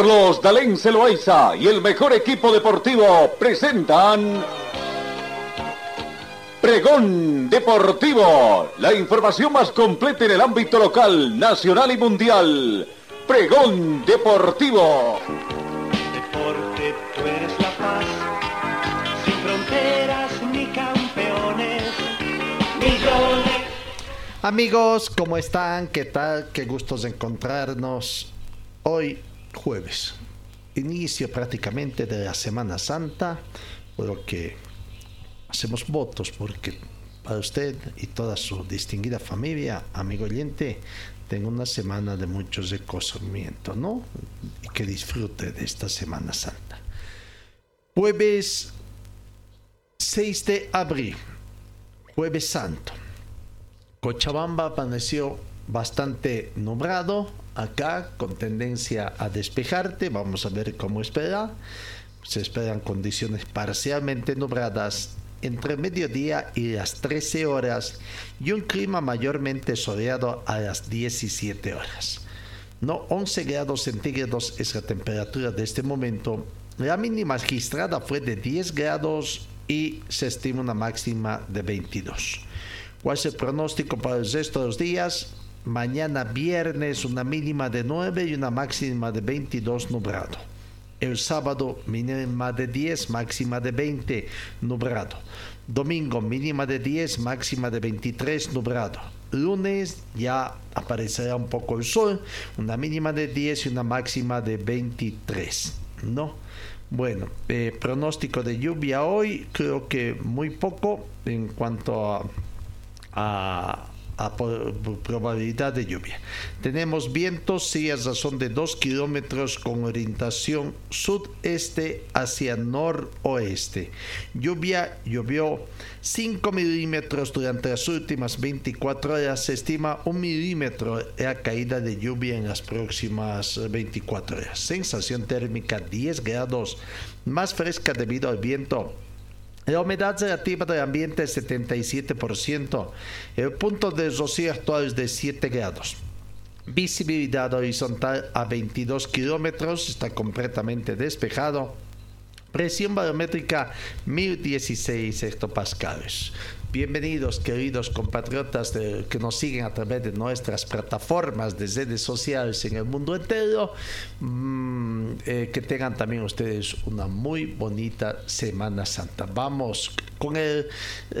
Carlos Dalén Celoaiza y el mejor equipo deportivo presentan Pregón Deportivo, la información más completa en el ámbito local, nacional y mundial. Pregón Deportivo. Deporte, tú eres la paz, sin fronteras ni campeones, millones. Amigos, ¿cómo están? ¿Qué tal? Qué gustos de encontrarnos hoy jueves. Inicio prácticamente de la Semana Santa, por lo que hacemos votos porque para usted y toda su distinguida familia, amigo oyente, tenga una semana de muchos recosamientos, ¿no? Y que disfrute de esta Semana Santa. Jueves 6 de abril, Jueves Santo. Cochabamba amaneció bastante nublado, acá con tendencia a despejarte, vamos a ver cómo espera. Se esperan condiciones parcialmente nubladas entre mediodía y las 13 horas y un clima mayormente soleado a las 17 horas. No 11 grados centígrados es la temperatura de este momento. La mínima registrada fue de 10 grados y se estima una máxima de 22. ¿Cuál es el pronóstico para el resto de los días? Mañana viernes una mínima de 9 y una máxima de 22 nublado. El sábado mínima de 10, máxima de 20, nublado. Domingo mínima de 10, máxima de 23, nublado. Lunes ya aparecerá un poco el sol, una mínima de 10 y una máxima de 23. ¿No? Bueno, eh, pronóstico de lluvia hoy, creo que muy poco en cuanto a, a a probabilidad de lluvia. Tenemos vientos, sí, a razón de 2 kilómetros con orientación sudeste hacia noroeste. Lluvia, llovió 5 milímetros durante las últimas 24 horas. Se estima un milímetro la caída de lluvia en las próximas 24 horas. Sensación térmica 10 grados, más fresca debido al viento la humedad relativa del ambiente es 77%. El punto de rocío actual es de 7 grados. Visibilidad horizontal a 22 kilómetros, está completamente despejado. Presión barométrica 1016 hectopascales. Bienvenidos, queridos compatriotas que nos siguen a través de nuestras plataformas de redes sociales en el mundo entero. Mm, eh, que tengan también ustedes una muy bonita Semana Santa. Vamos con el,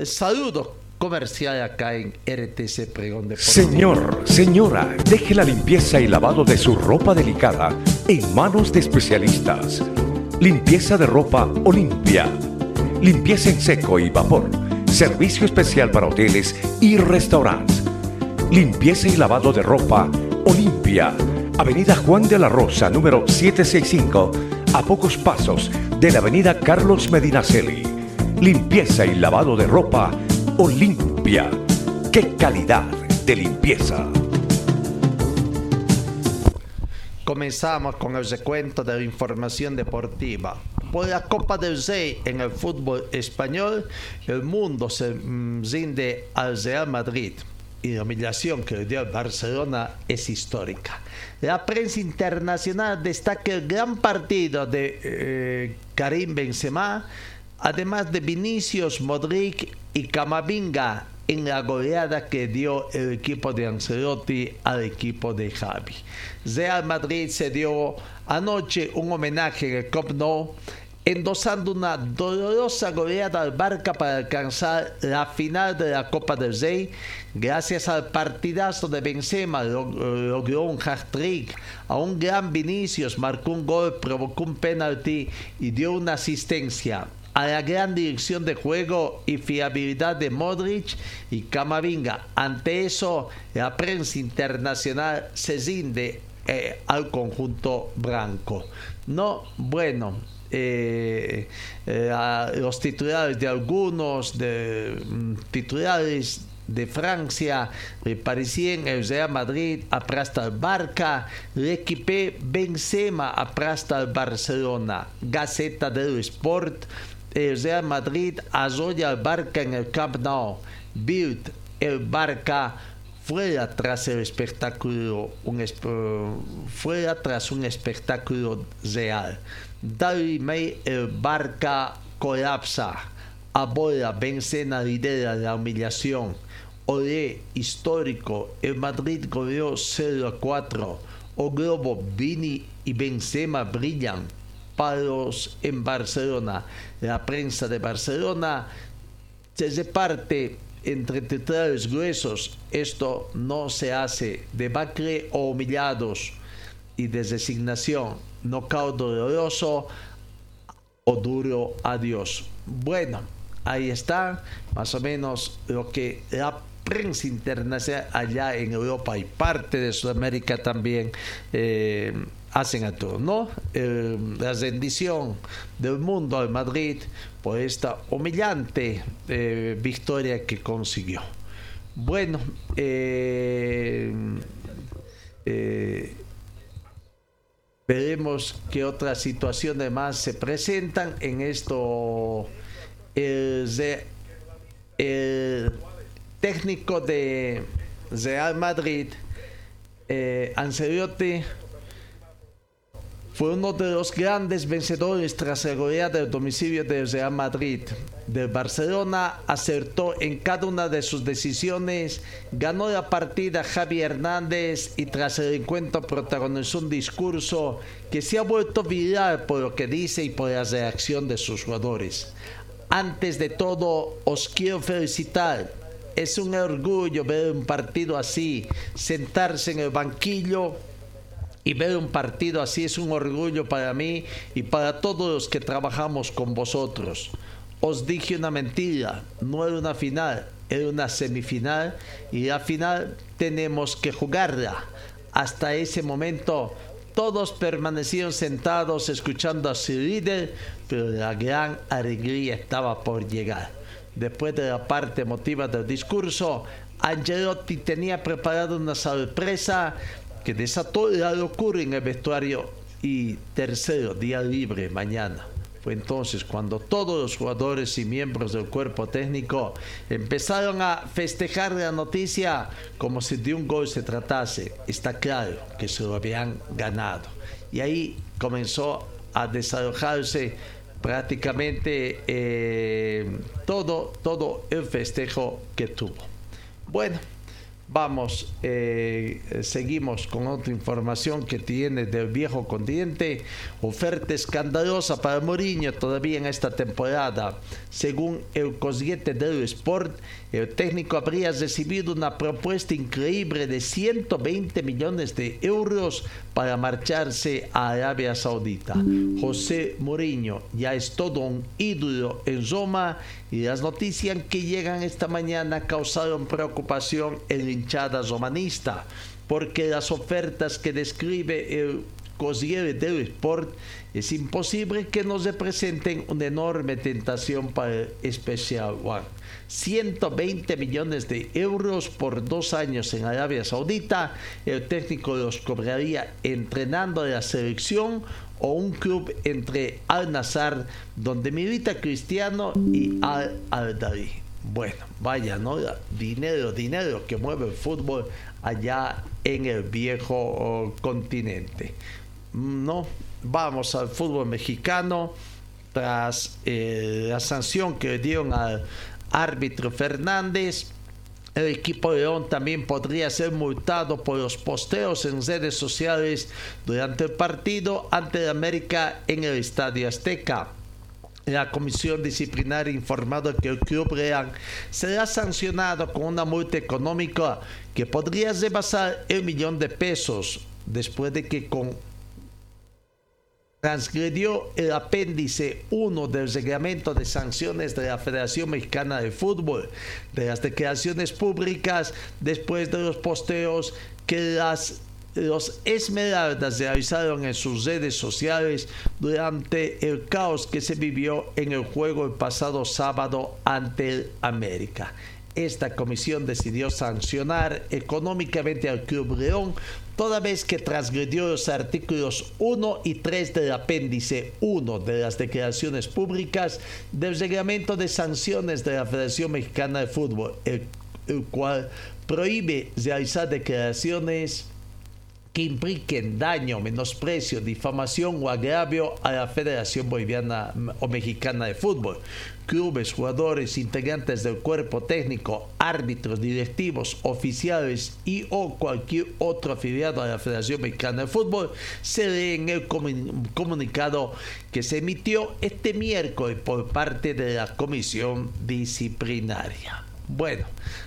saludo comercial acá en RTC Pregón de Señor, señora, deje la limpieza y lavado de su ropa delicada en manos de especialistas. Limpieza de ropa Olimpia. Limpieza en seco y vapor Servicio especial para hoteles y restaurantes. Limpieza y lavado de ropa Olimpia. Avenida Juan de la Rosa, número 765, a pocos pasos de la Avenida Carlos Medinaceli. Limpieza y lavado de ropa Olimpia. ¡Qué calidad de limpieza! Comenzamos con el recuento de la información deportiva por la Copa del Rey en el fútbol español, el mundo se mm, rinde al Real Madrid y la humillación que le dio al Barcelona es histórica. La prensa internacional destaca el gran partido de eh, Karim Benzema, además de Vinicius, Modric y Camavinga en la goleada que dio el equipo de Ancelotti al equipo de Javi. Real Madrid se dio anoche un homenaje en el Camp Nou endosando una dolorosa goleada al Barca para alcanzar la final de la Copa del Rey. Gracias al partidazo de Benzema logró un hat-trick, a un gran Vinicius marcó un gol, provocó un penalti y dio una asistencia a la gran dirección de juego y fiabilidad de Modric y Camavinga. Ante eso, la prensa internacional se rinde eh, al conjunto blanco. No, bueno, eh, eh, los titulares de algunos de, mm, titulares de Francia le parecían el Real Madrid aprasta al Barca, l'Equipe Benzema aprasta al Barcelona, Gaceta del Sport, el Real Madrid arrolla al Barca en el Camp Nou, Bild, el Barca fuera tras el espectáculo, un, fuera tras un espectáculo real. David May, el Barca colapsa. Ahora Benzema lidera la humillación. Olé histórico, el Madrid goleó 0 a 4. O Globo, Vini y Benzema brillan. Palos en Barcelona. La prensa de Barcelona se reparte entre titulares gruesos. Esto no se hace. Debacle o humillados y de resignación. Knockout doloroso o duro adiós. Bueno, ahí está más o menos lo que la prensa internacional allá en Europa y parte de Sudamérica también eh, hacen a todo, ¿no? Eh, la rendición del mundo al Madrid por esta humillante eh, victoria que consiguió. Bueno, veremos qué otras situaciones más se presentan en esto. El, técnico de Real Madrid, eh, Ancelotti, fue uno de los grandes vencedores tras el goleada del domicilio del Real Madrid. Del Barcelona acertó en cada una de sus decisiones, ganó la partida Javi Hernández y tras el encuentro protagonizó un discurso que se ha vuelto viral por lo que dice y por la reacción de sus jugadores. Antes de todo, os quiero felicitar es un orgullo ver un partido así, sentarse en el banquillo y ver un partido así es un orgullo para mí y para todos los que trabajamos con vosotros. Os dije una mentira, no era una final, era una semifinal y la final tenemos que jugarla. Hasta ese momento todos permanecieron sentados escuchando a su líder, pero la gran alegría estaba por llegar después de la parte emotiva del discurso, Angelotti tenía preparado una sorpresa que desató la locura en el vestuario y tercero, día libre mañana. Fue entonces cuando todos los jugadores y miembros del cuerpo técnico empezaron a festejar la noticia como si de un gol se tratase. Está claro que se lo habían ganado. Y ahí comenzó a desarrollarse prácticamente eh, todo, todo el festejo que tuvo. Bueno, vamos, eh, seguimos con otra información que tiene del viejo continente. Oferta escandalosa para Mourinho todavía en esta temporada. Según el Cosiete del Sport, el técnico habría recibido una propuesta increíble de 120 millones de euros para marcharse a Arabia Saudita. José Mourinho ya es todo un ídolo en Roma y las noticias que llegan esta mañana causaron preocupación en la hinchada romanista porque las ofertas que describe el Corriere del Sport es imposible que nos representen una enorme tentación para el Special One. 120 millones de euros por dos años en Arabia Saudita. El técnico los cobraría entrenando a la selección o un club entre Al Nazar, donde milita Cristiano, y Al Aldari. Bueno, vaya, ¿no? Dinero, dinero que mueve el fútbol allá en el viejo continente. No, vamos al fútbol mexicano tras eh, la sanción que dieron al árbitro Fernández. El equipo León también podría ser multado por los posteos en redes sociales durante el partido ante América en el Estadio Azteca. La comisión disciplinaria ha informado que el Club Real será sancionado con una multa económica que podría rebasar el millón de pesos después de que con transgredió el apéndice 1 del reglamento de sanciones de la Federación Mexicana de Fútbol, de las declaraciones públicas después de los posteos que las los Esmeraldas se avisaron en sus redes sociales durante el caos que se vivió en el juego el pasado sábado ante el América. Esta comisión decidió sancionar económicamente al Club León toda vez que transgredió los artículos 1 y 3 del apéndice 1 de las declaraciones públicas del reglamento de sanciones de la Federación Mexicana de Fútbol, el, el cual prohíbe realizar declaraciones que impliquen daño, menosprecio, difamación o agravio a la Federación Boliviana o Mexicana de Fútbol. Clubes, jugadores, integrantes del cuerpo técnico, árbitros, directivos, oficiales y o cualquier otro afiliado a la Federación Mexicana de Fútbol se lee en el comunicado que se emitió este miércoles por parte de la Comisión Disciplinaria. Bueno,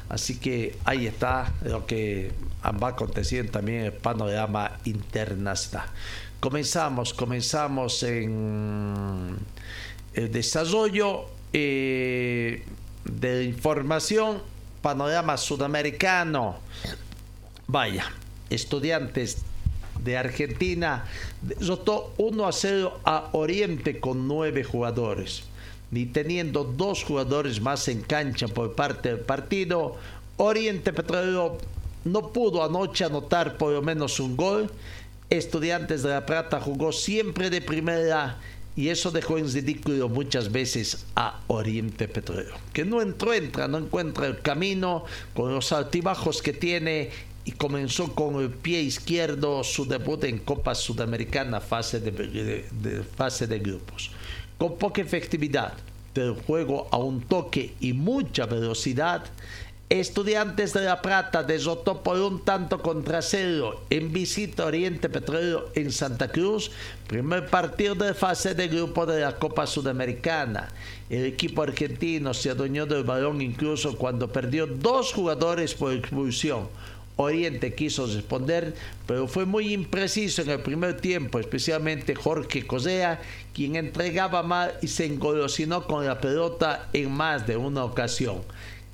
así que ahí está lo que va aconteciendo también en el panorama internacional. Comenzamos, comenzamos en el desarrollo eh, de información, panorama sudamericano. Vaya, estudiantes de Argentina derrotó 1 a 0 a Oriente con nueve jugadores ni teniendo dos jugadores más en cancha por parte del partido, Oriente Petrolero no pudo anoche anotar por lo menos un gol. Estudiantes de La Plata jugó siempre de primera y eso dejó en ridículo muchas veces a Oriente Petrolero, que no entró, entra, no encuentra el camino con los altibajos que tiene y comenzó con el pie izquierdo su debut en Copa Sudamericana fase de fase de grupos con poca efectividad del juego a un toque y mucha velocidad, Estudiantes de La Plata derrotó por un tanto contra cero en visita Oriente Petróleo en Santa Cruz, primer partido de fase de grupo de la Copa Sudamericana. El equipo argentino se adueñó del balón incluso cuando perdió dos jugadores por expulsión. Oriente quiso responder, pero fue muy impreciso en el primer tiempo, especialmente Jorge Cosea, quien entregaba mal y se engolosinó con la pelota en más de una ocasión.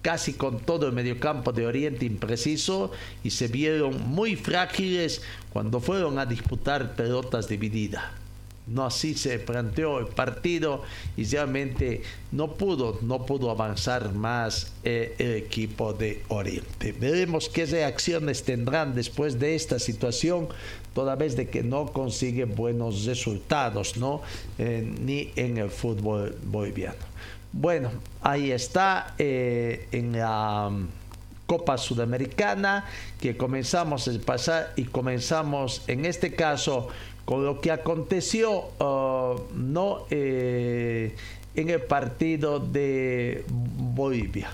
Casi con todo el mediocampo de Oriente impreciso y se vieron muy frágiles cuando fueron a disputar pelotas divididas no así se planteó el partido y realmente no pudo, no pudo avanzar más eh, el equipo de Oriente. Veremos qué reacciones tendrán después de esta situación, toda vez de que no consigue buenos resultados, ¿no? Eh, ni en el fútbol boliviano. Bueno, ahí está eh, en la um, Copa Sudamericana que comenzamos a pasar y comenzamos en este caso con lo que aconteció uh, no eh, en el partido de Bolivia.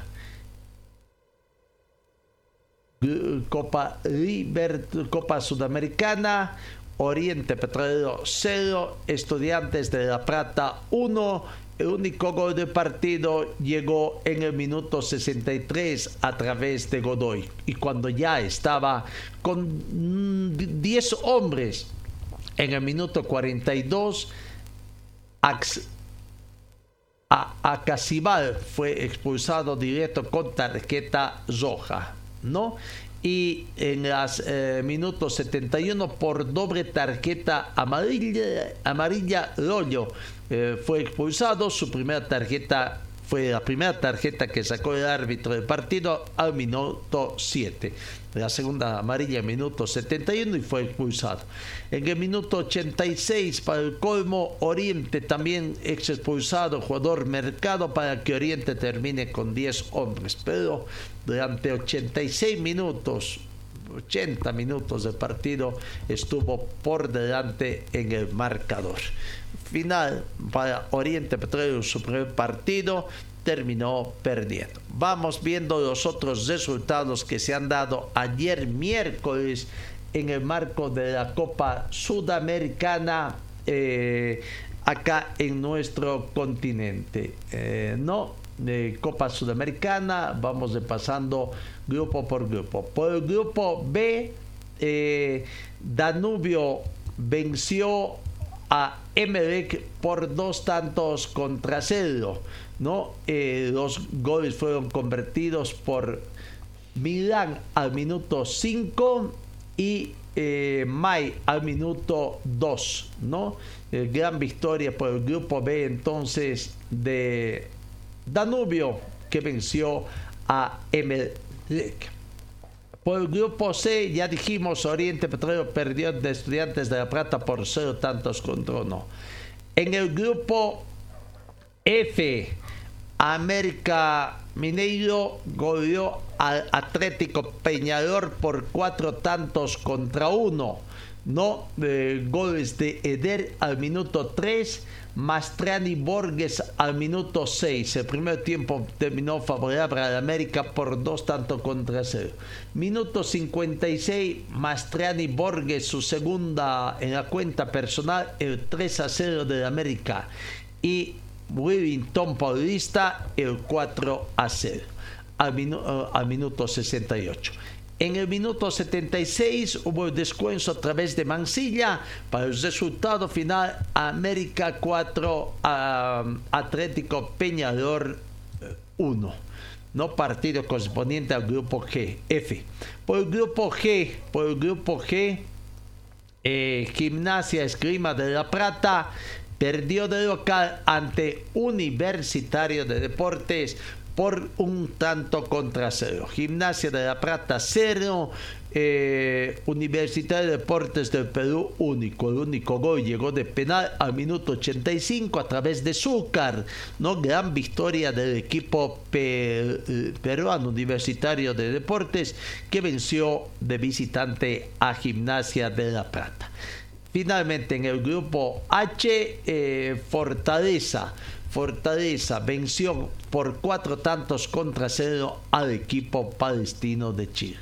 Copa Copa Sudamericana, Oriente Petrolero 0, Estudiantes de La Plata 1. El único gol del partido llegó en el minuto 63 a través de Godoy. Y cuando ya estaba con 10 mm, hombres en el minuto 42, Acasibal fue expulsado directo con tarjeta roja, ¿no? Y en los eh, minutos 71 por doble tarjeta amarilla, amarilla Rollo eh, fue expulsado, su primera tarjeta fue la primera tarjeta que sacó el árbitro del partido al minuto 7. La segunda amarilla minuto 71 y fue expulsado. En el minuto 86 para el colmo Oriente también ex expulsado jugador Mercado para que Oriente termine con 10 hombres. Pero durante 86 minutos 80 minutos de partido estuvo por delante en el marcador final para Oriente Petróleo, su primer partido, terminó perdiendo. Vamos viendo los otros resultados que se han dado ayer miércoles en el marco de la Copa Sudamericana eh, acá en nuestro continente. Eh, no, Copa Sudamericana, vamos pasando grupo por grupo. Por el grupo B, eh, Danubio venció a Emelec por dos tantos contra cero. ¿no? Eh, los goles fueron convertidos por Milán al minuto 5 y eh, May al minuto 2, ¿no? gran victoria por el grupo B entonces de Danubio que venció a Emelec. Por el grupo C, ya dijimos, Oriente Petróleo perdió de Estudiantes de La Plata por cero tantos contra uno. En el grupo F, América Mineiro goleó al Atlético Peñador por cuatro tantos contra uno. No goles de Eder al minuto 3, Mastrani Borges al minuto 6. El primer tiempo terminó favorable a América por dos tantos contra cero. Minuto 56, Mastrani Borges, su segunda en la cuenta personal, el 3 a 0 de América. Y Wellington Paulista, el 4 a 0 al, eh, al minuto 68. En el minuto 76 hubo descuento a través de Mansilla para el resultado final América 4 Atlético Peñador 1. Eh, no partido correspondiente al grupo G, F. Por el grupo G, por el grupo G, eh, Gimnasia Esgrima de la Plata perdió de local ante Universitario de Deportes por un tanto contra cero. Gimnasia de la Plata cero, eh, Universidad de Deportes del Perú único. El único gol llegó de penal al minuto 85 a través de Zúcar. ¿no? Gran victoria del equipo eh, peruano Universitario de Deportes que venció de visitante a Gimnasia de la Plata. Finalmente en el grupo H, eh, Fortaleza Fortaleza venció por cuatro tantos contra cero al equipo palestino de Chile.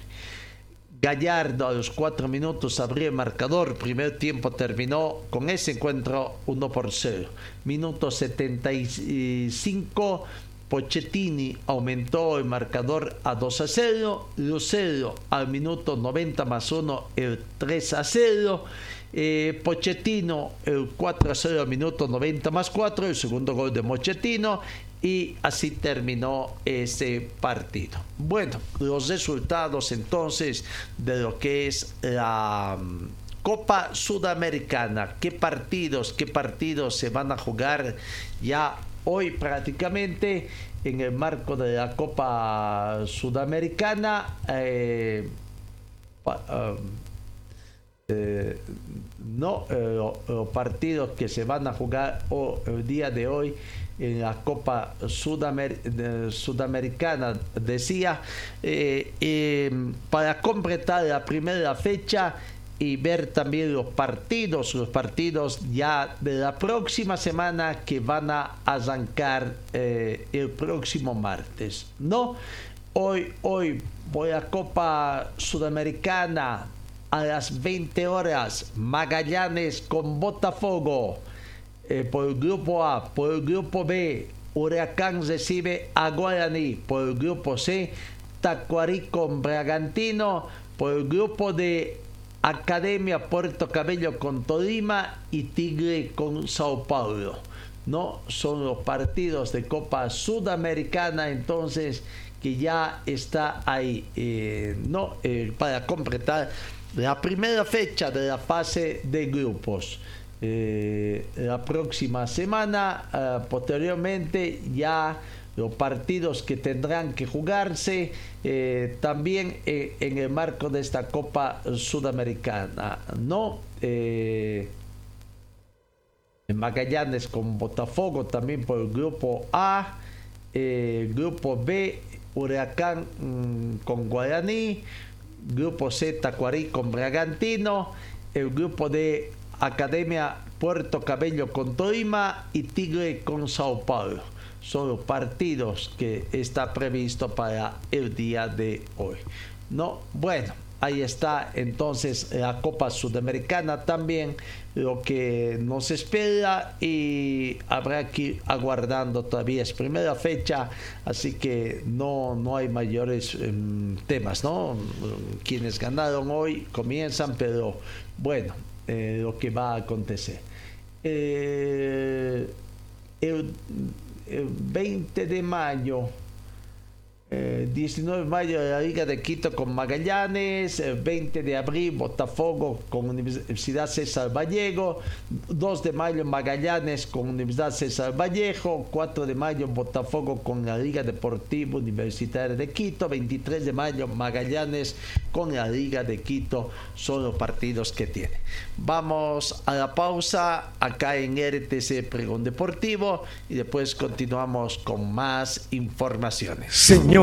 Gallardo a los cuatro minutos abrió el marcador. Primer tiempo terminó con ese encuentro 1 por 0. Minuto 75. Pochettini aumentó el marcador a 2 a 0. Lucero al minuto 90 más 1 el 3 a 0. Eh, Pochettino, el 4 a 0 minuto 90 más 4, el segundo gol de Pochettino y así terminó ese partido. Bueno, los resultados entonces de lo que es la mm, Copa Sudamericana. ¿Qué partidos, qué partidos se van a jugar ya hoy prácticamente en el marco de la Copa Sudamericana? Eh, um, eh, no eh, los partidos que se van a jugar el día de hoy en la Copa Sudamericana, decía, eh, para completar la primera fecha y ver también los partidos, los partidos ya de la próxima semana que van a arrancar el próximo martes. No, hoy, hoy voy a Copa Sudamericana a las 20 horas, Magallanes con Botafogo. Eh, por el grupo A, por el grupo B, Huracán recibe a Guaraní. Por el grupo C, Tacuarí con Bragantino. Por el grupo de Academia Puerto Cabello con Tolima y Tigre con Sao Paulo. No son los partidos de Copa Sudamericana entonces que ya está ahí. Eh, no eh, para completar la primera fecha de la fase de grupos. Eh, la próxima semana, eh, posteriormente ya los partidos que tendrán que jugarse eh, también en el marco de esta Copa Sudamericana, ¿no? Magallanes con Botafogo también por el grupo A, grupo B, Huracán mm, con Guaraní, Grupo Z Tacuarí con Bragantino, el grupo de Academia Puerto Cabello con Tolima y Tigre con Sao Paulo. Son los partidos que está previsto para el día de hoy. No, bueno, ahí está entonces la Copa Sudamericana también lo que nos espera y habrá que ir aguardando todavía. Es primera fecha así que no no hay mayores em, temas no quienes ganaron hoy comienzan pero bueno eh, lo que va a acontecer. Eh, el, 20 de mayo 19 de mayo la Liga de Quito con Magallanes, 20 de abril Botafogo con Universidad César Vallejo, 2 de mayo Magallanes con Universidad César Vallejo, 4 de mayo Botafogo con la Liga Deportiva Universitaria de Quito, 23 de mayo Magallanes con la Liga de Quito, son los partidos que tiene. Vamos a la pausa acá en RTC Pregón Deportivo y después continuamos con más informaciones. Señor,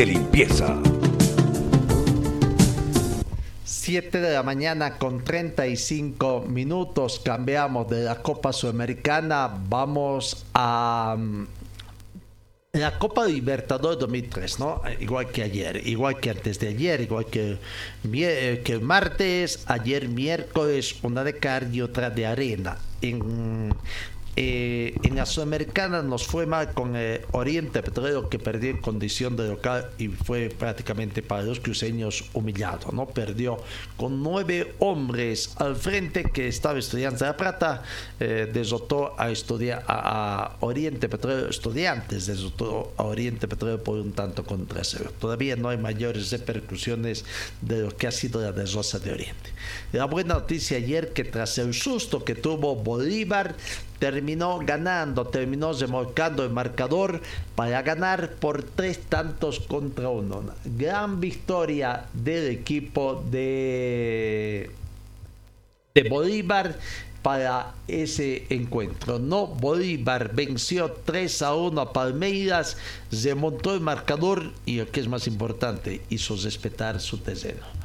de limpieza! 7 de la mañana con 35 minutos cambiamos de la Copa Sudamericana, vamos a mm, la Copa Libertadores 2003, ¿no? Igual que ayer, igual que antes de ayer, igual que, eh, que martes, ayer miércoles, una de cardio y otra de arena. En eh, en la Sudamericana nos fue mal con eh, Oriente Petrolero que perdió en condición de local y fue prácticamente para los cruceños humillado, ¿no? Perdió con nueve hombres al frente que estaba Estudiantes de la Plata, eh, a a, Oriente Petrolero, estudiantes desotó a Oriente Petrolero por un tanto contra cero. Todavía no hay mayores repercusiones de lo que ha sido la desrosa de Oriente. La buena noticia ayer que tras el susto que tuvo Bolívar, terminó ganando, terminó remolcando el marcador para ganar por tres tantos contra uno. Gran victoria del equipo de, de Bolívar para ese encuentro. No, Bolívar venció 3 a 1 a Palmeiras, remontó el marcador y lo que es más importante, hizo respetar su terreno.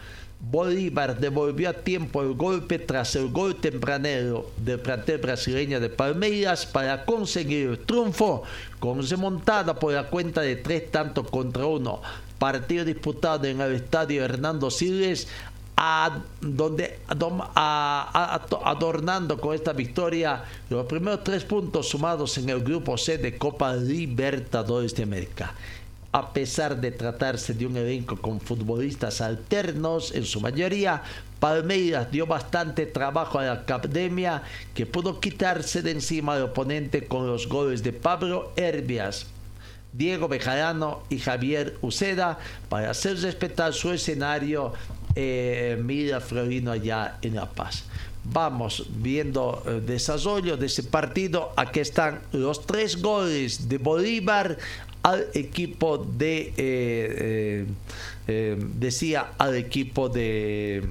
Bolívar devolvió a tiempo el golpe tras el gol tempranero del plantel brasileño de Palmeiras para conseguir el triunfo con remontada por la cuenta de tres tantos contra uno. Partido disputado en el estadio Hernando Siles, donde, adornando con esta victoria los primeros tres puntos sumados en el grupo C de Copa Libertadores de América a pesar de tratarse de un elenco con futbolistas alternos en su mayoría, Palmeiras dio bastante trabajo a la academia que pudo quitarse de encima al oponente con los goles de Pablo Herbias, Diego Bejarano y Javier Uceda para hacer respetar su escenario eh, Mira Florino allá en La Paz. Vamos viendo el eh, desarrollo de ese partido. Aquí están los tres goles de Bolívar al equipo de, eh, eh, eh, decía, al equipo de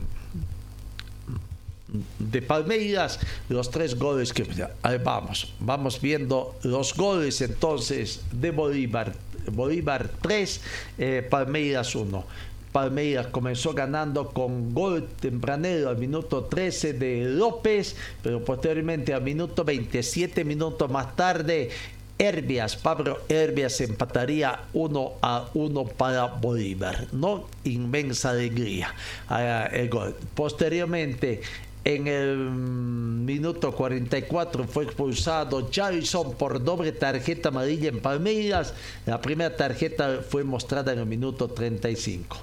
de Palmeiras, los tres goles que vamos, vamos viendo los goles entonces de Bolívar, Bolívar 3, Palmeiras 1. Palmeiras comenzó ganando con gol tempranero al minuto 13 de López, pero posteriormente al minuto 27 minutos más tarde Herbias, Pablo Herbias empataría uno a uno para Bolívar, ¿no? Inmensa alegría. Posteriormente, en el minuto 44 fue expulsado Jarrison por doble tarjeta amarilla en Palmeiras. La primera tarjeta fue mostrada en el minuto 35.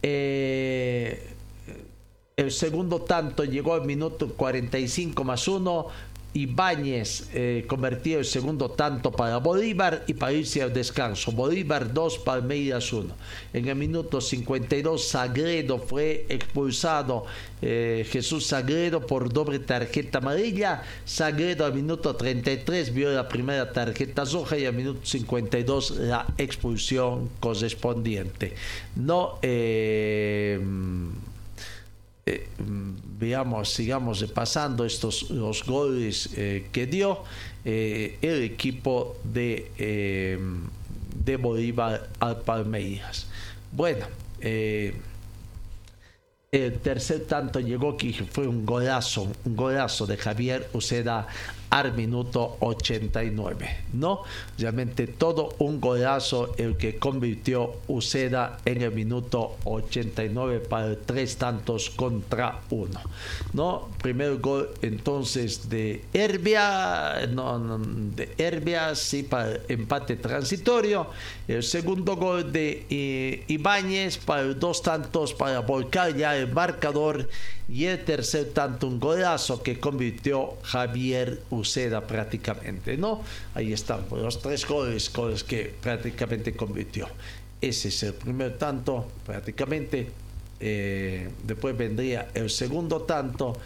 Eh, el segundo tanto llegó al minuto 45 más uno Ibáñez eh, convertido el segundo tanto para Bolívar y para irse al descanso. Bolívar 2, Palmeiras 1. En el minuto 52, Sagredo fue expulsado. Eh, Jesús Sagredo por doble tarjeta amarilla. Sagredo al minuto 33 vio la primera tarjeta roja y al minuto 52 la expulsión correspondiente. No. Eh, eh, veamos, sigamos repasando estos los goles eh, que dio eh, el equipo de, de Bolívar al Palmeiras. Bueno, el tercer tanto llegó que fue un golazo, un golazo de Javier Uceda al minuto 89. ¿no? Realmente todo un golazo el que convirtió Uceda en el minuto 89 para tres tantos contra uno. ¿no? Primer gol entonces de Herbia, no, de Herbia, sí, para empate transitorio. El segundo gol de eh, Ibáñez para dos tantos para volcar ya el marcador y el tercer tanto un golazo que convirtió Javier Uceda prácticamente, ¿no? Ahí están pues, los tres goles con que prácticamente convirtió. Ese es el primer tanto, prácticamente. Eh, después vendría el segundo tanto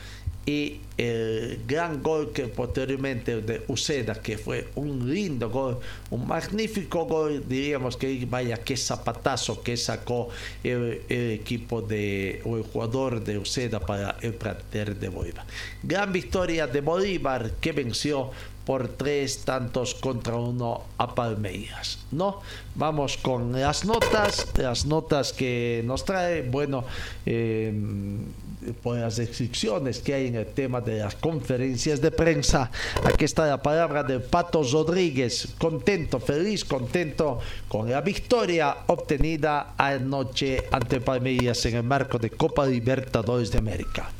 y el gran gol que posteriormente de Uceda, que fue un lindo gol, un magnífico gol, diríamos que vaya, qué zapatazo que sacó el, equipo de, o el jugador de Uceda para el plantel de Bolívar. Gran victoria de Bolívar que venció por tres tantos contra uno a Palmeiras. ¿no? Vamos con las notas, las notas que nos trae, bueno, eh, por las restricciones que hay en el tema de las conferencias de prensa. Aquí está la palabra de Pato Rodríguez, contento, feliz, contento con la victoria obtenida anoche ante Palmeiras en el marco de Copa Libertadores de América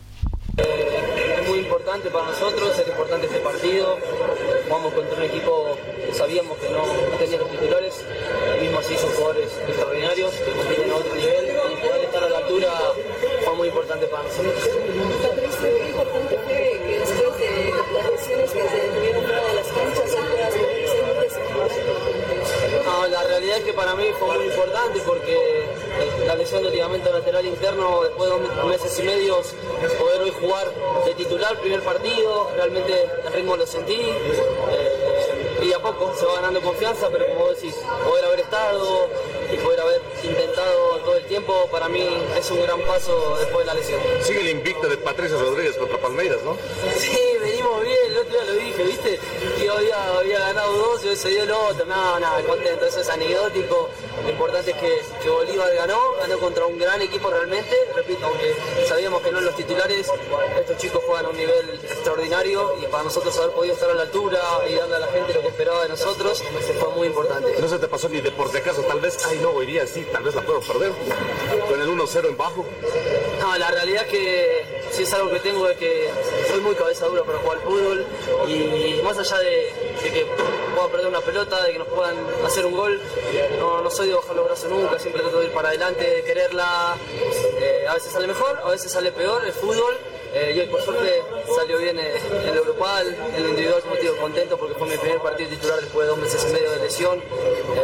es muy importante para nosotros, es importante este partido. Jugamos contra un equipo que sabíamos que no, tenía los titulares, mismo así son jugadores extraordinarios importante para importante que después de las lesiones que se tuvieron fuera de las canchas, la realidad es que para mí fue muy importante porque la lesión de ligamento lateral interno, después de dos meses y medio, poder hoy jugar de titular, primer partido, realmente el ritmo lo sentí. Eh, y a poco se va ganando confianza, pero como vos decís, poder haber estado y poder haber intentado todo el tiempo, para mí es un gran paso después de la lesión. Sigue el invicto de Patricio Rodríguez contra Palmeiras, ¿no? Sí, venimos bien, el otro día lo dije, ¿viste? Que había, había ganado dos y hoy se dio el otro, nada, nada, contento, eso es anecdótico. Lo importante es que, que, Bolívar ganó, ganó contra un gran equipo realmente, repito, aunque sabíamos que no en los titulares, estos chicos juegan a un nivel extraordinario y para nosotros haber podido estar a la altura y darle a la gente lo que esperaba de nosotros fue muy importante. No se te pasó ni de por si acaso, tal vez, ay no, iría así, tal vez la puedo perder, con el 1-0 en bajo. No, la realidad es que si es algo que tengo es que soy muy cabeza dura para jugar al fútbol y más allá de, que pueda perder una pelota, de que nos puedan hacer un gol, no, soy de bajar los brazos nunca, siempre trato de ir para adelante, de quererla. Eh, a veces sale mejor, a veces sale peor el fútbol. Eh, y hoy por suerte salió bien eh, en lo grupal, en lo individual como digo, contento porque fue mi primer partido titular después de dos meses y medio de lesión,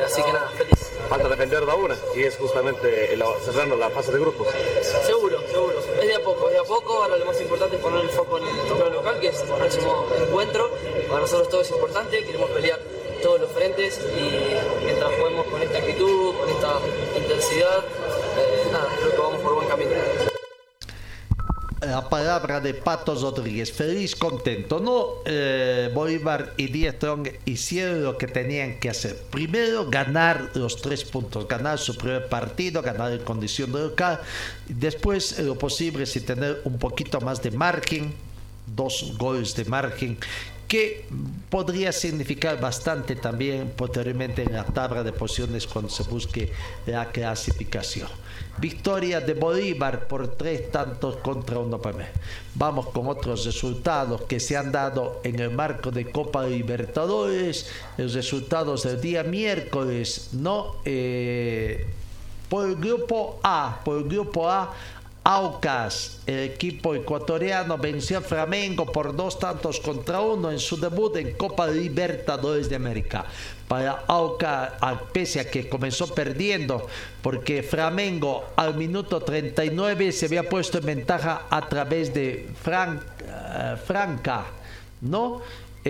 así que nada, feliz. Falta defender la una y es justamente cerrando la fase de grupos. Seguro, seguro. Es de a poco, es de a poco. Ahora lo más importante es poner el foco en el torneo local, que es el próximo encuentro. Para nosotros todo es importante, queremos pelear todos los frentes y mientras juguemos con esta actitud, con esta intensidad, eh, nada, creo que vamos por buen camino la palabra de Pato Rodríguez, feliz, contento. No, eh, Bolívar y Díaz Strong hicieron lo que tenían que hacer. Primero, ganar los tres puntos, ganar su primer partido, ganar en condición de local. Después, lo posible, si tener un poquito más de margen, dos goles de margen que podría significar bastante también posteriormente en la tabla de posiciones cuando se busque la clasificación. Victoria de Bolívar por tres tantos contra uno para. Vamos con otros resultados que se han dado en el marco de Copa Libertadores. Los resultados del día miércoles, ¿no? Eh, por el grupo A, por el grupo A Aucas, el equipo ecuatoriano venció a Flamengo por dos tantos contra uno en su debut en Copa Libertadores de América. Para Aucas, pese a que comenzó perdiendo, porque Flamengo al minuto 39 se había puesto en ventaja a través de eh, Franca, ¿no?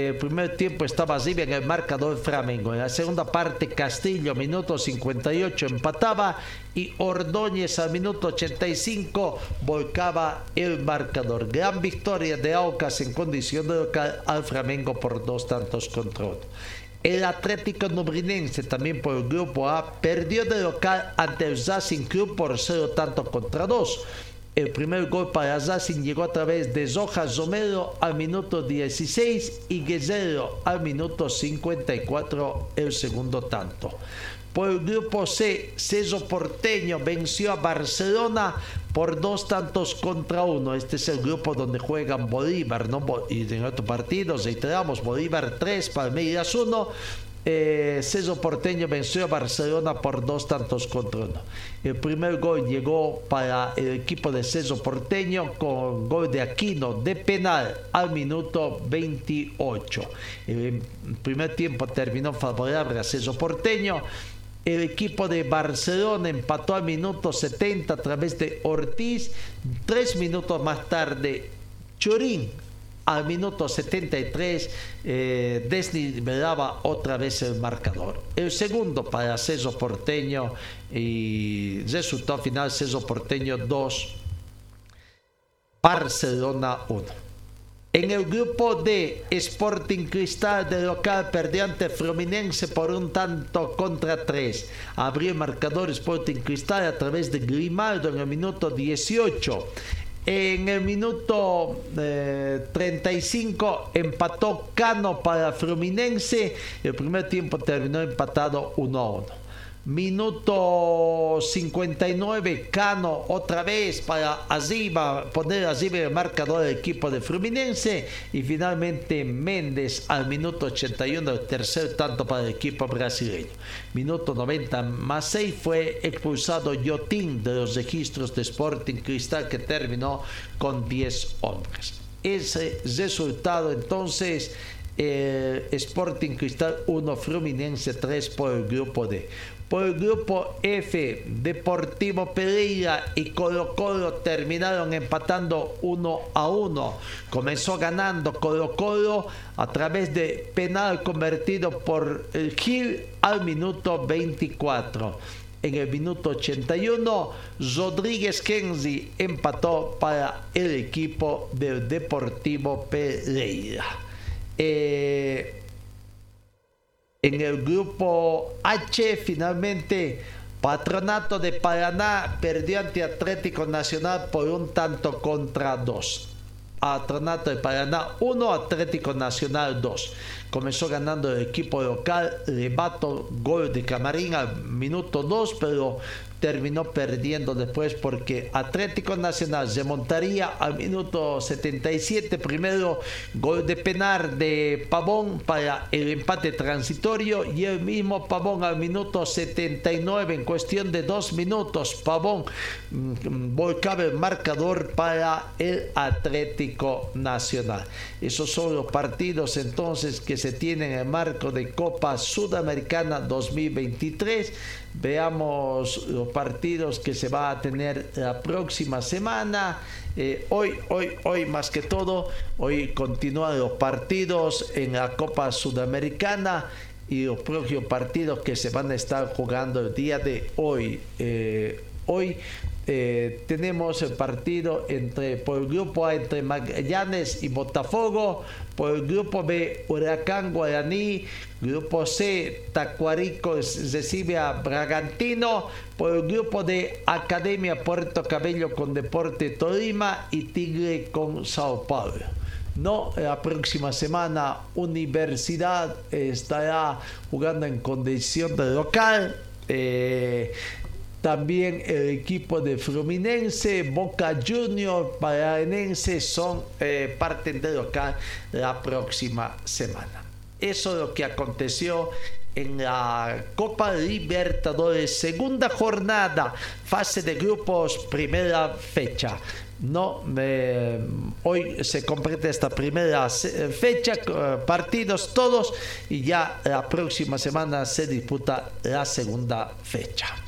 El primer tiempo estaba así en el marcador Flamengo. En la segunda parte Castillo, minuto 58, empataba y Ordóñez al minuto 85 volcaba el marcador. Gran victoria de Aucas en condición de local al Flamengo por dos tantos contra uno. El Atlético Nubrinense, también por el grupo A, perdió de local ante el Racing Club por cero tanto contra dos. El primer gol para Racing llegó a través de Zoja Romero al minuto 16 y Guerrero al minuto 54 el segundo tanto. Por el grupo C, Ceso Porteño venció a Barcelona por dos tantos contra uno. Este es el grupo donde juegan Bolívar, ¿no? Y en otros partidos, reiteramos, Bolívar 3, Palmeiras 1. Eh, Porteño venció a Barcelona por dos tantos contra uno. El primer gol llegó para el equipo de Ceso Porteño con gol de Aquino de penal al minuto 28. El primer tiempo terminó favorable a Ceso Porteño. El equipo de Barcelona empató al minuto 70 a través de Ortiz. Tres minutos más tarde, Chorín al minuto 73 eh, desnivelaba otra vez el marcador. El segundo para Ceso Porteño y resultado final Ceso Porteño 2, Barcelona 1. En el grupo de Sporting Cristal de local perdió ante Fluminense por un tanto contra tres. Abrió el marcador Sporting Cristal a través de Grimaldo en el minuto 18. En el minuto 35 eh, empató Cano para Fluminense. El primer tiempo terminó empatado 1 a 1. Minuto 59, Cano otra vez para arriba, poner arriba el marcador del equipo de Fluminense. Y finalmente Méndez al minuto 81, el tercer tanto para el equipo brasileño. Minuto 90 más 6 fue expulsado Yotín de los registros de Sporting Cristal que terminó con 10 hombres. Ese resultado entonces eh, Sporting Cristal 1, Fluminense 3 por el grupo D. Por el grupo F, Deportivo Pereira y Colo Colo terminaron empatando 1 a 1. Comenzó ganando Colo Colo a través de penal convertido por el Gil al minuto 24. En el minuto 81, Rodríguez Kenzi empató para el equipo del Deportivo Pereira. Eh, en el grupo H, finalmente, Patronato de Paraná perdió ante Atlético Nacional por un tanto contra dos. Patronato de Paraná 1, Atlético Nacional 2. Comenzó ganando el equipo local, Levato, gol de Camarín al minuto 2, pero terminó perdiendo después porque Atlético Nacional se montaría al minuto 77 primero gol de penar de Pavón para el empate transitorio y el mismo Pavón al minuto 79 en cuestión de dos minutos Pavón mm, volcaba el marcador para el Atlético Nacional. Esos son los partidos entonces que se tienen en el marco de Copa Sudamericana 2023 veamos los partidos que se va a tener la próxima semana. Eh, hoy, hoy, hoy más que todo, hoy continúan los partidos en la Copa Sudamericana y los próximos partidos que se van a estar jugando el día de hoy. Eh, hoy eh, tenemos el partido entre por el grupo A entre Magallanes y Botafogo, por el grupo B Huracán Guaraní, grupo C Tacuarico recibe a Bragantino, por el grupo de Academia Puerto Cabello con Deporte Tolima y Tigre con Sao Paulo. No, la próxima semana Universidad estará jugando en condición de local. Eh, también el equipo de Fluminense, Boca Juniors, Paranense son eh, parte de local la próxima semana. Eso es lo que aconteció en la Copa Libertadores, segunda jornada, fase de grupos, primera fecha. No, hoy se completa esta primera fecha, partidos todos, y ya la próxima semana se disputa la segunda fecha.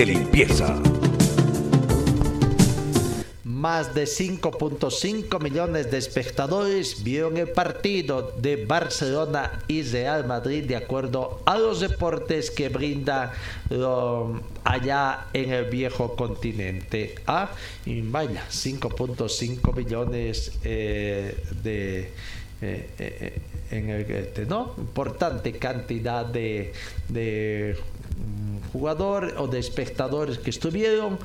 De limpieza. más de 5.5 millones de espectadores vieron el partido de Barcelona y Real Madrid de acuerdo a los deportes que brinda um, allá en el viejo continente. Ah, y vaya, 5.5 millones eh, de... Eh, eh, en el este, ¿no? importante cantidad de, de jugadores o de espectadores que estuvieron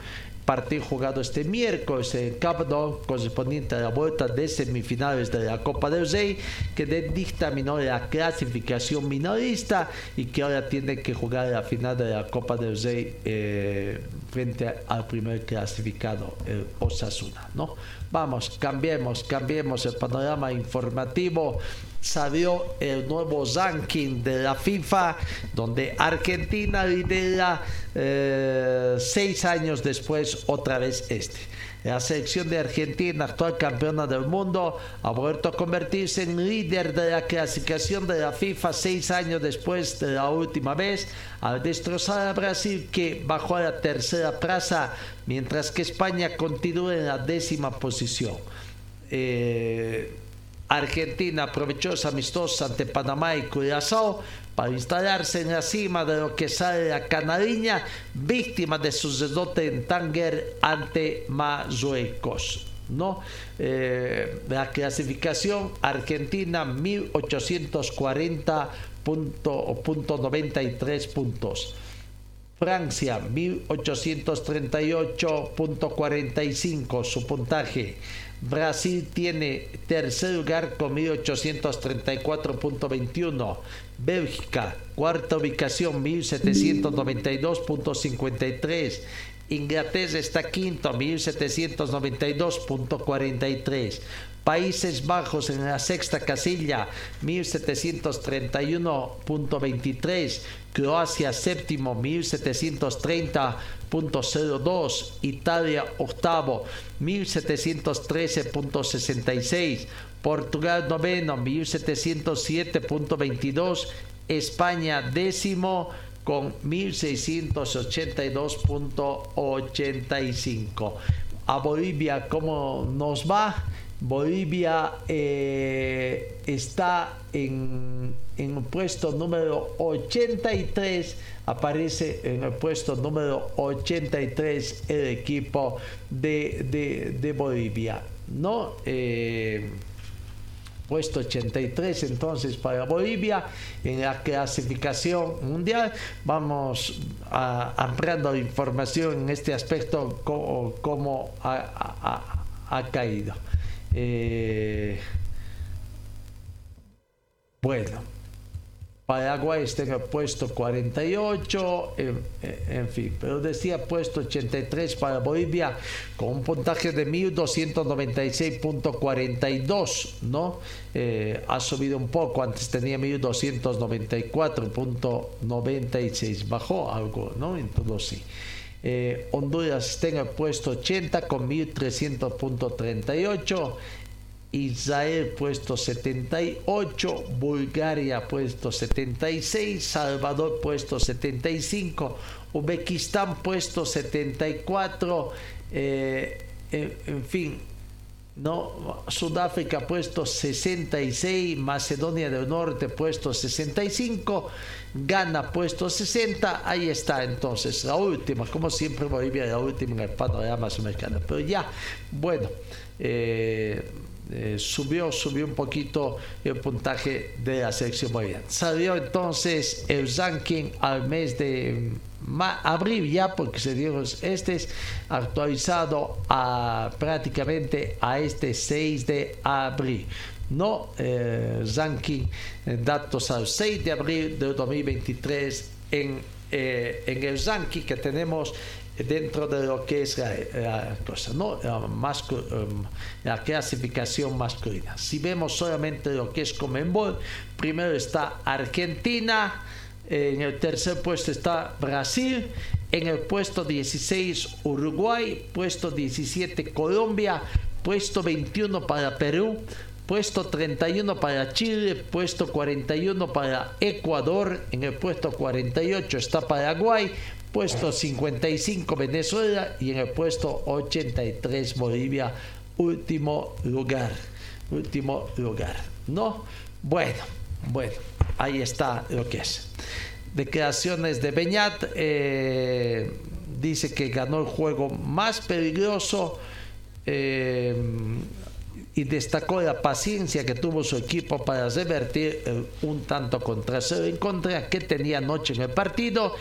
partido jugado este miércoles en Nou, correspondiente a la vuelta de semifinales de la Copa del Rey, que dictaminó la clasificación minorista y que ahora tiene que jugar la final de la Copa del Rey eh, frente al primer clasificado, el Osasuna. ¿no? Vamos, cambiemos, cambiemos el panorama informativo salió el nuevo ranking de la FIFA, donde Argentina lidera eh, seis años después otra vez este. La selección de Argentina, actual campeona del mundo, ha vuelto a convertirse en líder de la clasificación de la FIFA seis años después de la última vez, al destrozar a Brasil que bajó a la tercera plaza, mientras que España continúa en la décima posición. Eh, Argentina aprovechó esa amistosa ante Panamá y Curazao para instalarse en la cima de lo que sale la canadiña, víctima de su desdote en Tanger ante Marruecos. ¿no? Eh, la clasificación Argentina 1840.93 puntos. Francia 1838.45 su puntaje. Brasil tiene tercer lugar con 1834.21. Bélgica, cuarta ubicación, 1792.53. Inglaterra está quinto, 1792.43. Países Bajos en la sexta casilla, 1731.23. Croacia séptimo, 1730.02. Italia octavo, 1713.66. Portugal noveno, 1707.22. España décimo con 1682.85. A Bolivia, ¿cómo nos va? Bolivia eh, está en, en, el puesto número 83, aparece en el puesto número 83 el equipo de, de, Bolivia, ¿no? Eh, puesto 83 entonces para Bolivia en la clasificación mundial. Vamos a, ampliando información en este aspecto, cómo, ha caído. Eh, bueno, Paraguay en el puesto 48, en, fin, pero decía puesto 83 para Bolivia con un puntaje de 1296.42, ¿no? Eh, ha subido un poco, antes tenía 1294.96, bajó algo, ¿no? En todo sí. Eh, Honduras está en el puesto 80 con 1300.38. Israel puesto 78, Bulgaria puesto 76, Salvador puesto 75, Uzbekistán puesto 74, eh, en fin, ¿no? Sudáfrica puesto 66, Macedonia del Norte puesto 65, Ghana puesto 60, ahí está entonces la última, como siempre Bolivia la última en el panorama sudamericano, pero ya, bueno, eh, eh, subió, subió un poquito el puntaje de la selección boliviana. Salió entonces el ranking al mes de abril ya porque se dio este es actualizado a prácticamente a este 6 de abril no eh, ranking datos al 6 de abril de 2023 en, eh, en el ranking que tenemos dentro de lo que es la, cosa, ¿no? Um, la clasificación masculina. Si vemos solamente lo que es Comenbol, primero está Argentina, en el tercer puesto está Brasil. En el puesto 16 Uruguay. Puesto 17 Colombia. Puesto 21 para Perú. Puesto 31 para Chile. Puesto 41 para Ecuador. En el puesto 48 está Paraguay puesto 55 Venezuela y en el puesto 83 Bolivia, último lugar, último lugar, ¿no? Bueno, bueno, ahí está lo que es. Declaraciones de Beñat, eh, dice que ganó el juego más peligroso. Eh, y destacó la paciencia que tuvo su equipo para revertir un tanto contra cero en contra que tenía anoche en el partido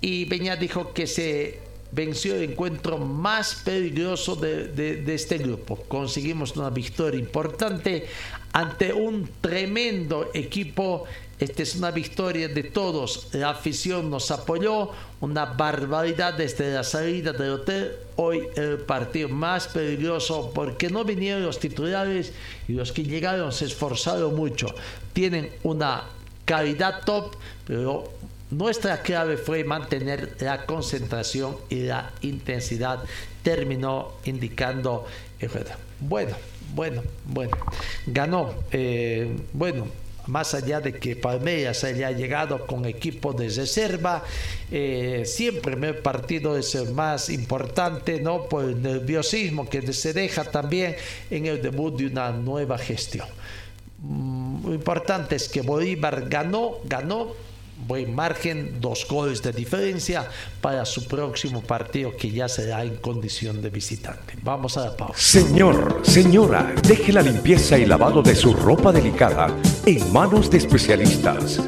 y Beñat dijo que se venció el encuentro más peligroso de, de, este grupo. Conseguimos una victoria importante ante un tremendo equipo. Esta es una victoria de todos. La afición nos apoyó. Una barbaridad desde la salida del hotel. Hoy el partido más peligroso porque no vinieron los titulares y los que llegaron se esforzaron mucho. Tienen una calidad top, pero nuestra clave fue mantener la concentración y la intensidad. Terminó indicando el Bueno, bueno, bueno. Ganó. Eh, bueno, más allá de que Palmeiras haya llegado con equipo de reserva, eh, siempre el partido es el más importante, ¿no? Por el nerviosismo que se deja también en el debut de una nueva gestión. Mm, lo importante es que Bolívar ganó, ganó buen margen, dos goles de diferencia para su próximo partido que ya será en condición de visitante. Vamos a la pausa. Señor, señora, deje la limpieza y lavado de su ropa delicada en manos de especialistas.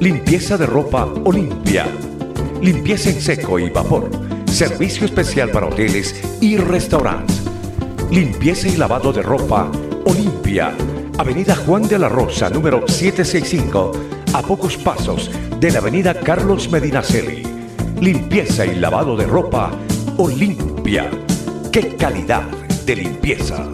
Limpieza de ropa Olimpia. Limpieza en seco y vapor. Servicio especial para hoteles y restaurantes. Limpieza y lavado de ropa Olimpia. Avenida Juan de la Rosa, número 765 a pocos pasos de la avenida Carlos Medinaceli. Limpieza y lavado de ropa Olimpia. ¡Qué calidad de limpieza!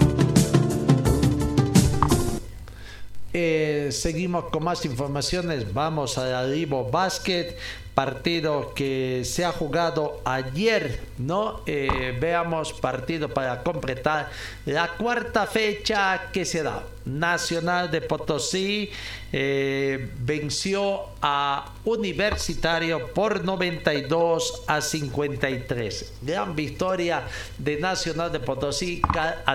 Eh, seguimos con más informaciones. Vamos a Arribo Basket, partido que se ha jugado ayer, ¿no? Eh, veamos partido para completar la cuarta fecha que se da. Nacional de Potosí eh, venció a Universitario por 92 a 53. Gran victoria de Nacional de Potosí,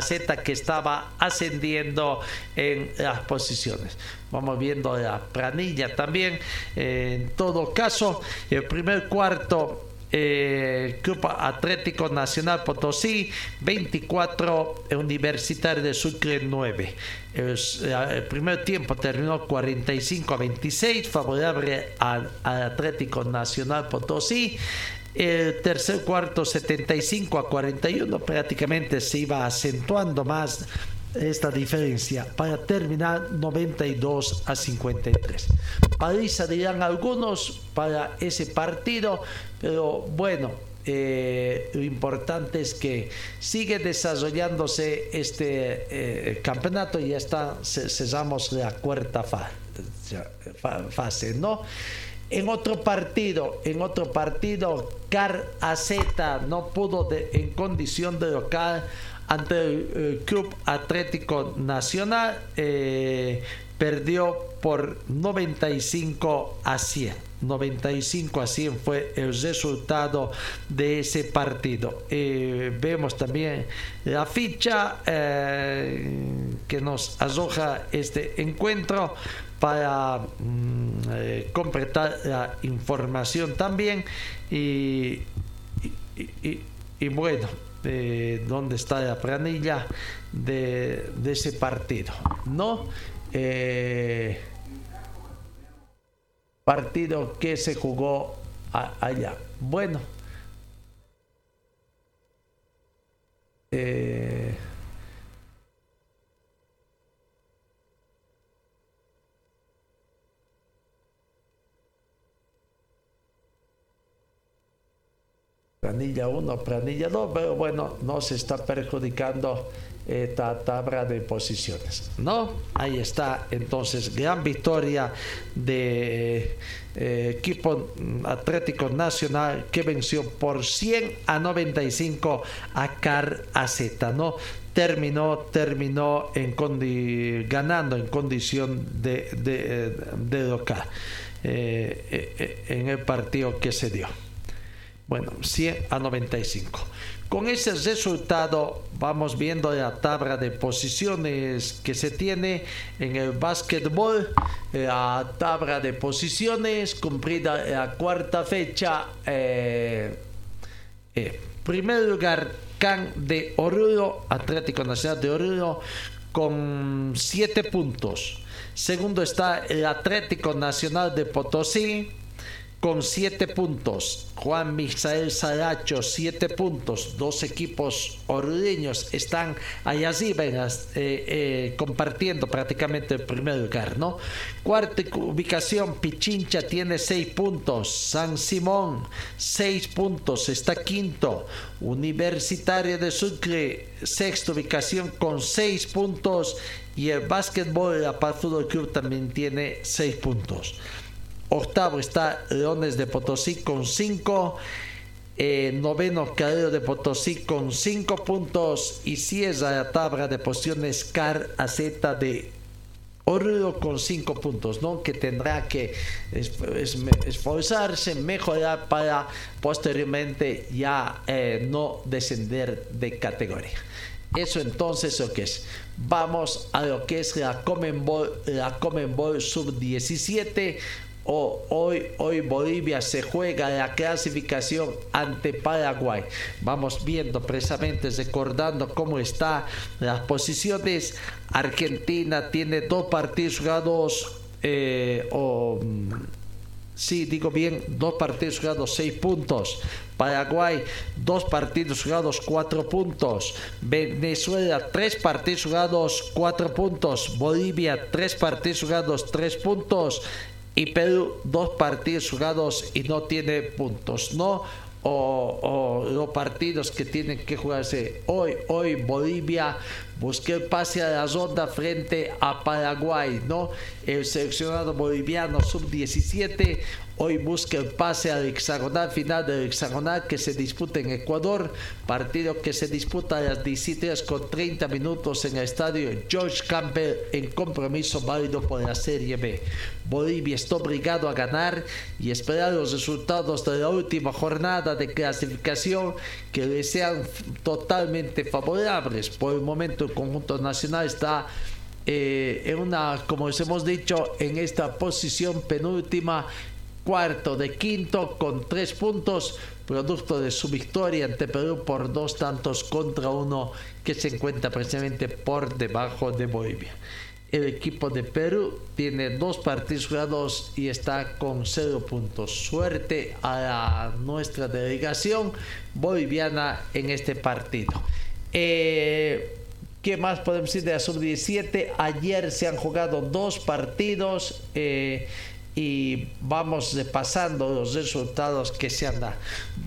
Z que estaba ascendiendo en las posiciones. Vamos viendo la planilla también. en todo caso, el primer cuarto eh, Club Atlético Nacional Potosí 24, Universitario de Sucre 9. El, primer tiempo terminó 45 a 26, favorable al, Atlético Nacional Potosí. El tercer cuarto 75 a 41 prácticamente se iba acentuando más esta diferencia para terminar 92 a 53. Parisa dirán algunos para ese partido, pero bueno, eh, lo importante es que sigue desarrollándose este eh, campeonato y ya está, cesamos la cuarta fase, ¿no? En otro partido, en otro partido, Car AZ no pudo en condición de local ante el eh, Club Atlético Nacional eh, perdió por 95 a 100. 95 a 100 fue el resultado de ese partido. Eh, vemos también la ficha que nos arroja este encuentro para mm, completar la información también y, y bueno de dónde está la planilla de, ese partido, ¿no? Eh, partido que se jugó allá. Bueno. Eh, planilla 1, planilla 2, pero bueno, no se está perjudicando esta tabla de posiciones. ¿No? Ahí está entonces gran victoria de eh, equipo Atlético Nacional que venció por 100 a 95 a Car AZ, ¿no? Terminó, terminó ganando en condición de, de, local eh, eh, en el partido que se dio. Bueno, 100 a 95. Con ese resultado vamos viendo la tabla de posiciones que se tiene en el básquetbol. La tabla de posiciones cumplida la cuarta fecha. Eh, eh, primer lugar, Can de Oruro, Atlético Nacional de Oruro, con 7 puntos. Segundo está el Atlético Nacional de Potosí con 7 puntos. Juan Misael Saracho, 7 puntos. Dos equipos orureños están allá arriba eh, eh, compartiendo prácticamente el primer lugar, ¿no? Cuarta ubicación, Pichincha tiene 6 puntos. San Simón, 6 puntos, está quinto. Universitario de Sucre, sexta ubicación con 6 puntos. Y el básquetbol, la Paz Fútbol Club también tiene 6 puntos. Octavo está Leones de Potosí con 5. Eh, noveno Cadero de Potosí con 5 puntos. Y cierra la tabla de posiciones Car AZ de Oruro con 5 puntos, ¿no? Que tendrá que esforzarse, mejorar para posteriormente ya eh, no descender de categoría. Eso entonces lo que es. Vamos a lo que es la Comenbol, la Sub 17 hoy, hoy Bolivia se juega la clasificación ante Paraguay. Vamos viendo precisamente, recordando cómo están las posiciones. Argentina tiene dos partidos jugados, eh, o, sí, digo bien, dos partidos jugados, seis puntos. Paraguay, dos partidos jugados, cuatro puntos. Venezuela, tres partidos jugados, cuatro puntos. Bolivia, tres partidos jugados, tres puntos y Perú dos partidos jugados y no tiene puntos, ¿no? O, los partidos que tienen que jugarse hoy, hoy Bolivia busque el pase a la ronda frente a Paraguay, ¿no? El seleccionado boliviano sub-17 Hoy busca el pase al hexagonal final del hexagonal que se disputa en Ecuador, partido que se disputa a las 17 con 30 minutos en el estadio George Campbell en compromiso válido por la Serie B. Bolivia está obligado a ganar y esperar los resultados de la última jornada de clasificación que le sean totalmente favorables. Por el momento el conjunto nacional está eh, en una, como les hemos dicho, en esta posición penúltima cuarto de quinto con tres puntos, producto de su victoria ante Perú por dos tantos contra uno que se encuentra precisamente por debajo de Bolivia. El equipo de Perú tiene dos partidos jugados y está con cero puntos. Suerte a nuestra delegación boliviana en este partido. Eh, ¿Qué más podemos decir de la sub-17? Ayer se han jugado dos partidos. Eh, y vamos repasando los resultados que se han dado.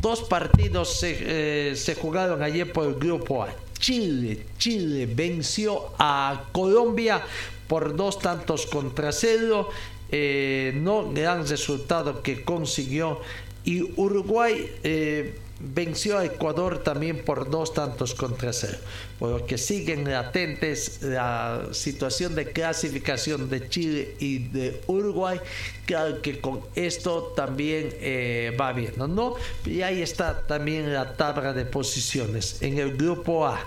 Dos partidos se, eh, se jugaron ayer por el grupo A. Chile, Chile venció a Colombia por dos tantos contra cero. Eh, no gran resultado que consiguió. Y Uruguay eh, venció a Ecuador también por dos tantos contra cero, por lo que siguen latentes la situación de clasificación de Chile y de Uruguay, claro que con esto también eh, va viendo, ¿no? Y ahí está también la tabla de posiciones. En el grupo A,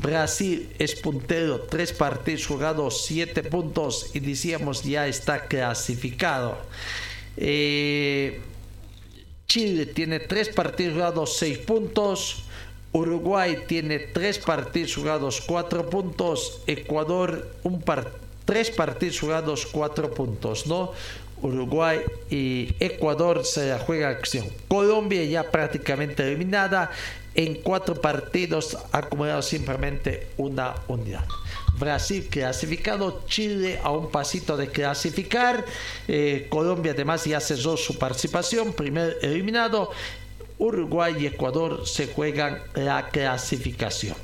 Brasil es puntero, tres partidos jugados, siete puntos y decíamos ya está clasificado. Eh, Chile tiene tres partidos jugados, seis puntos. Uruguay tiene tres partidos jugados, cuatro puntos. Ecuador, un tres partidos jugados, cuatro puntos, ¿no? Uruguay y Ecuador se juega acción. Colombia ya prácticamente eliminada. En cuatro partidos ha acumulado simplemente una unidad. Brasil clasificado, Chile a un pasito de clasificar, eh, Colombia además ya cesó su participación, primer eliminado, Uruguay y Ecuador se juegan la clasificación.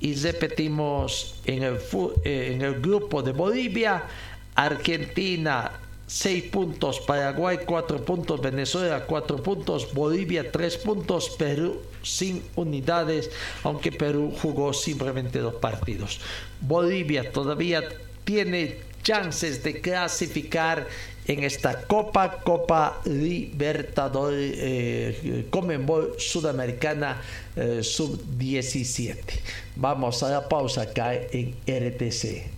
Y repetimos en el, eh, en el grupo de Bolivia, Argentina 6 puntos, Paraguay 4 puntos, Venezuela 4 puntos, Bolivia 3 puntos, Perú sin unidades, aunque Perú jugó simplemente dos partidos. Bolivia todavía tiene chances de clasificar en esta Copa, Copa Libertadores, eh, Comenbol Sudamericana eh, Sub-17. Vamos a la pausa acá en RTC.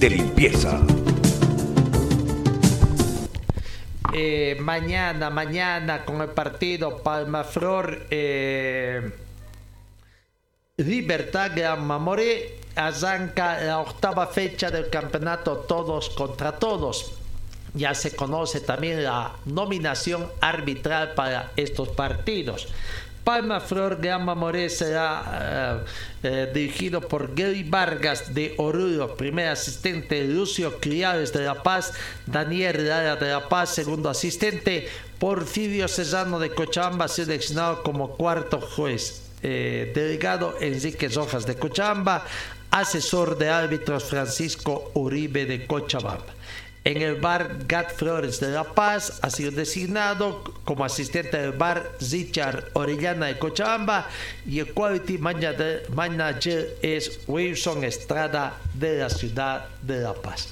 de limpieza! Eh, mañana, mañana con el partido Palmaflor, eh, Libertad Gran Mamoré, arranca la octava fecha del campeonato Todos contra Todos. Ya se conoce también la nominación arbitral para estos partidos. Palma Flor Gran Mamoré será eh, eh, dirigido por Gary Vargas de Oruro, primer asistente Lucio Criales de La Paz, Daniel Lara de La Paz, segundo asistente, Porfirio Cesano de Cochabamba, seleccionado como cuarto juez. Eh, delegado Enrique Rojas de Cochabamba, asesor de árbitros Francisco Uribe de Cochabamba. En el bar Gat Flores de La Paz ha sido designado como asistente del bar Richard Orellana de Cochabamba y el quality manager es Wilson Estrada de la ciudad de La Paz.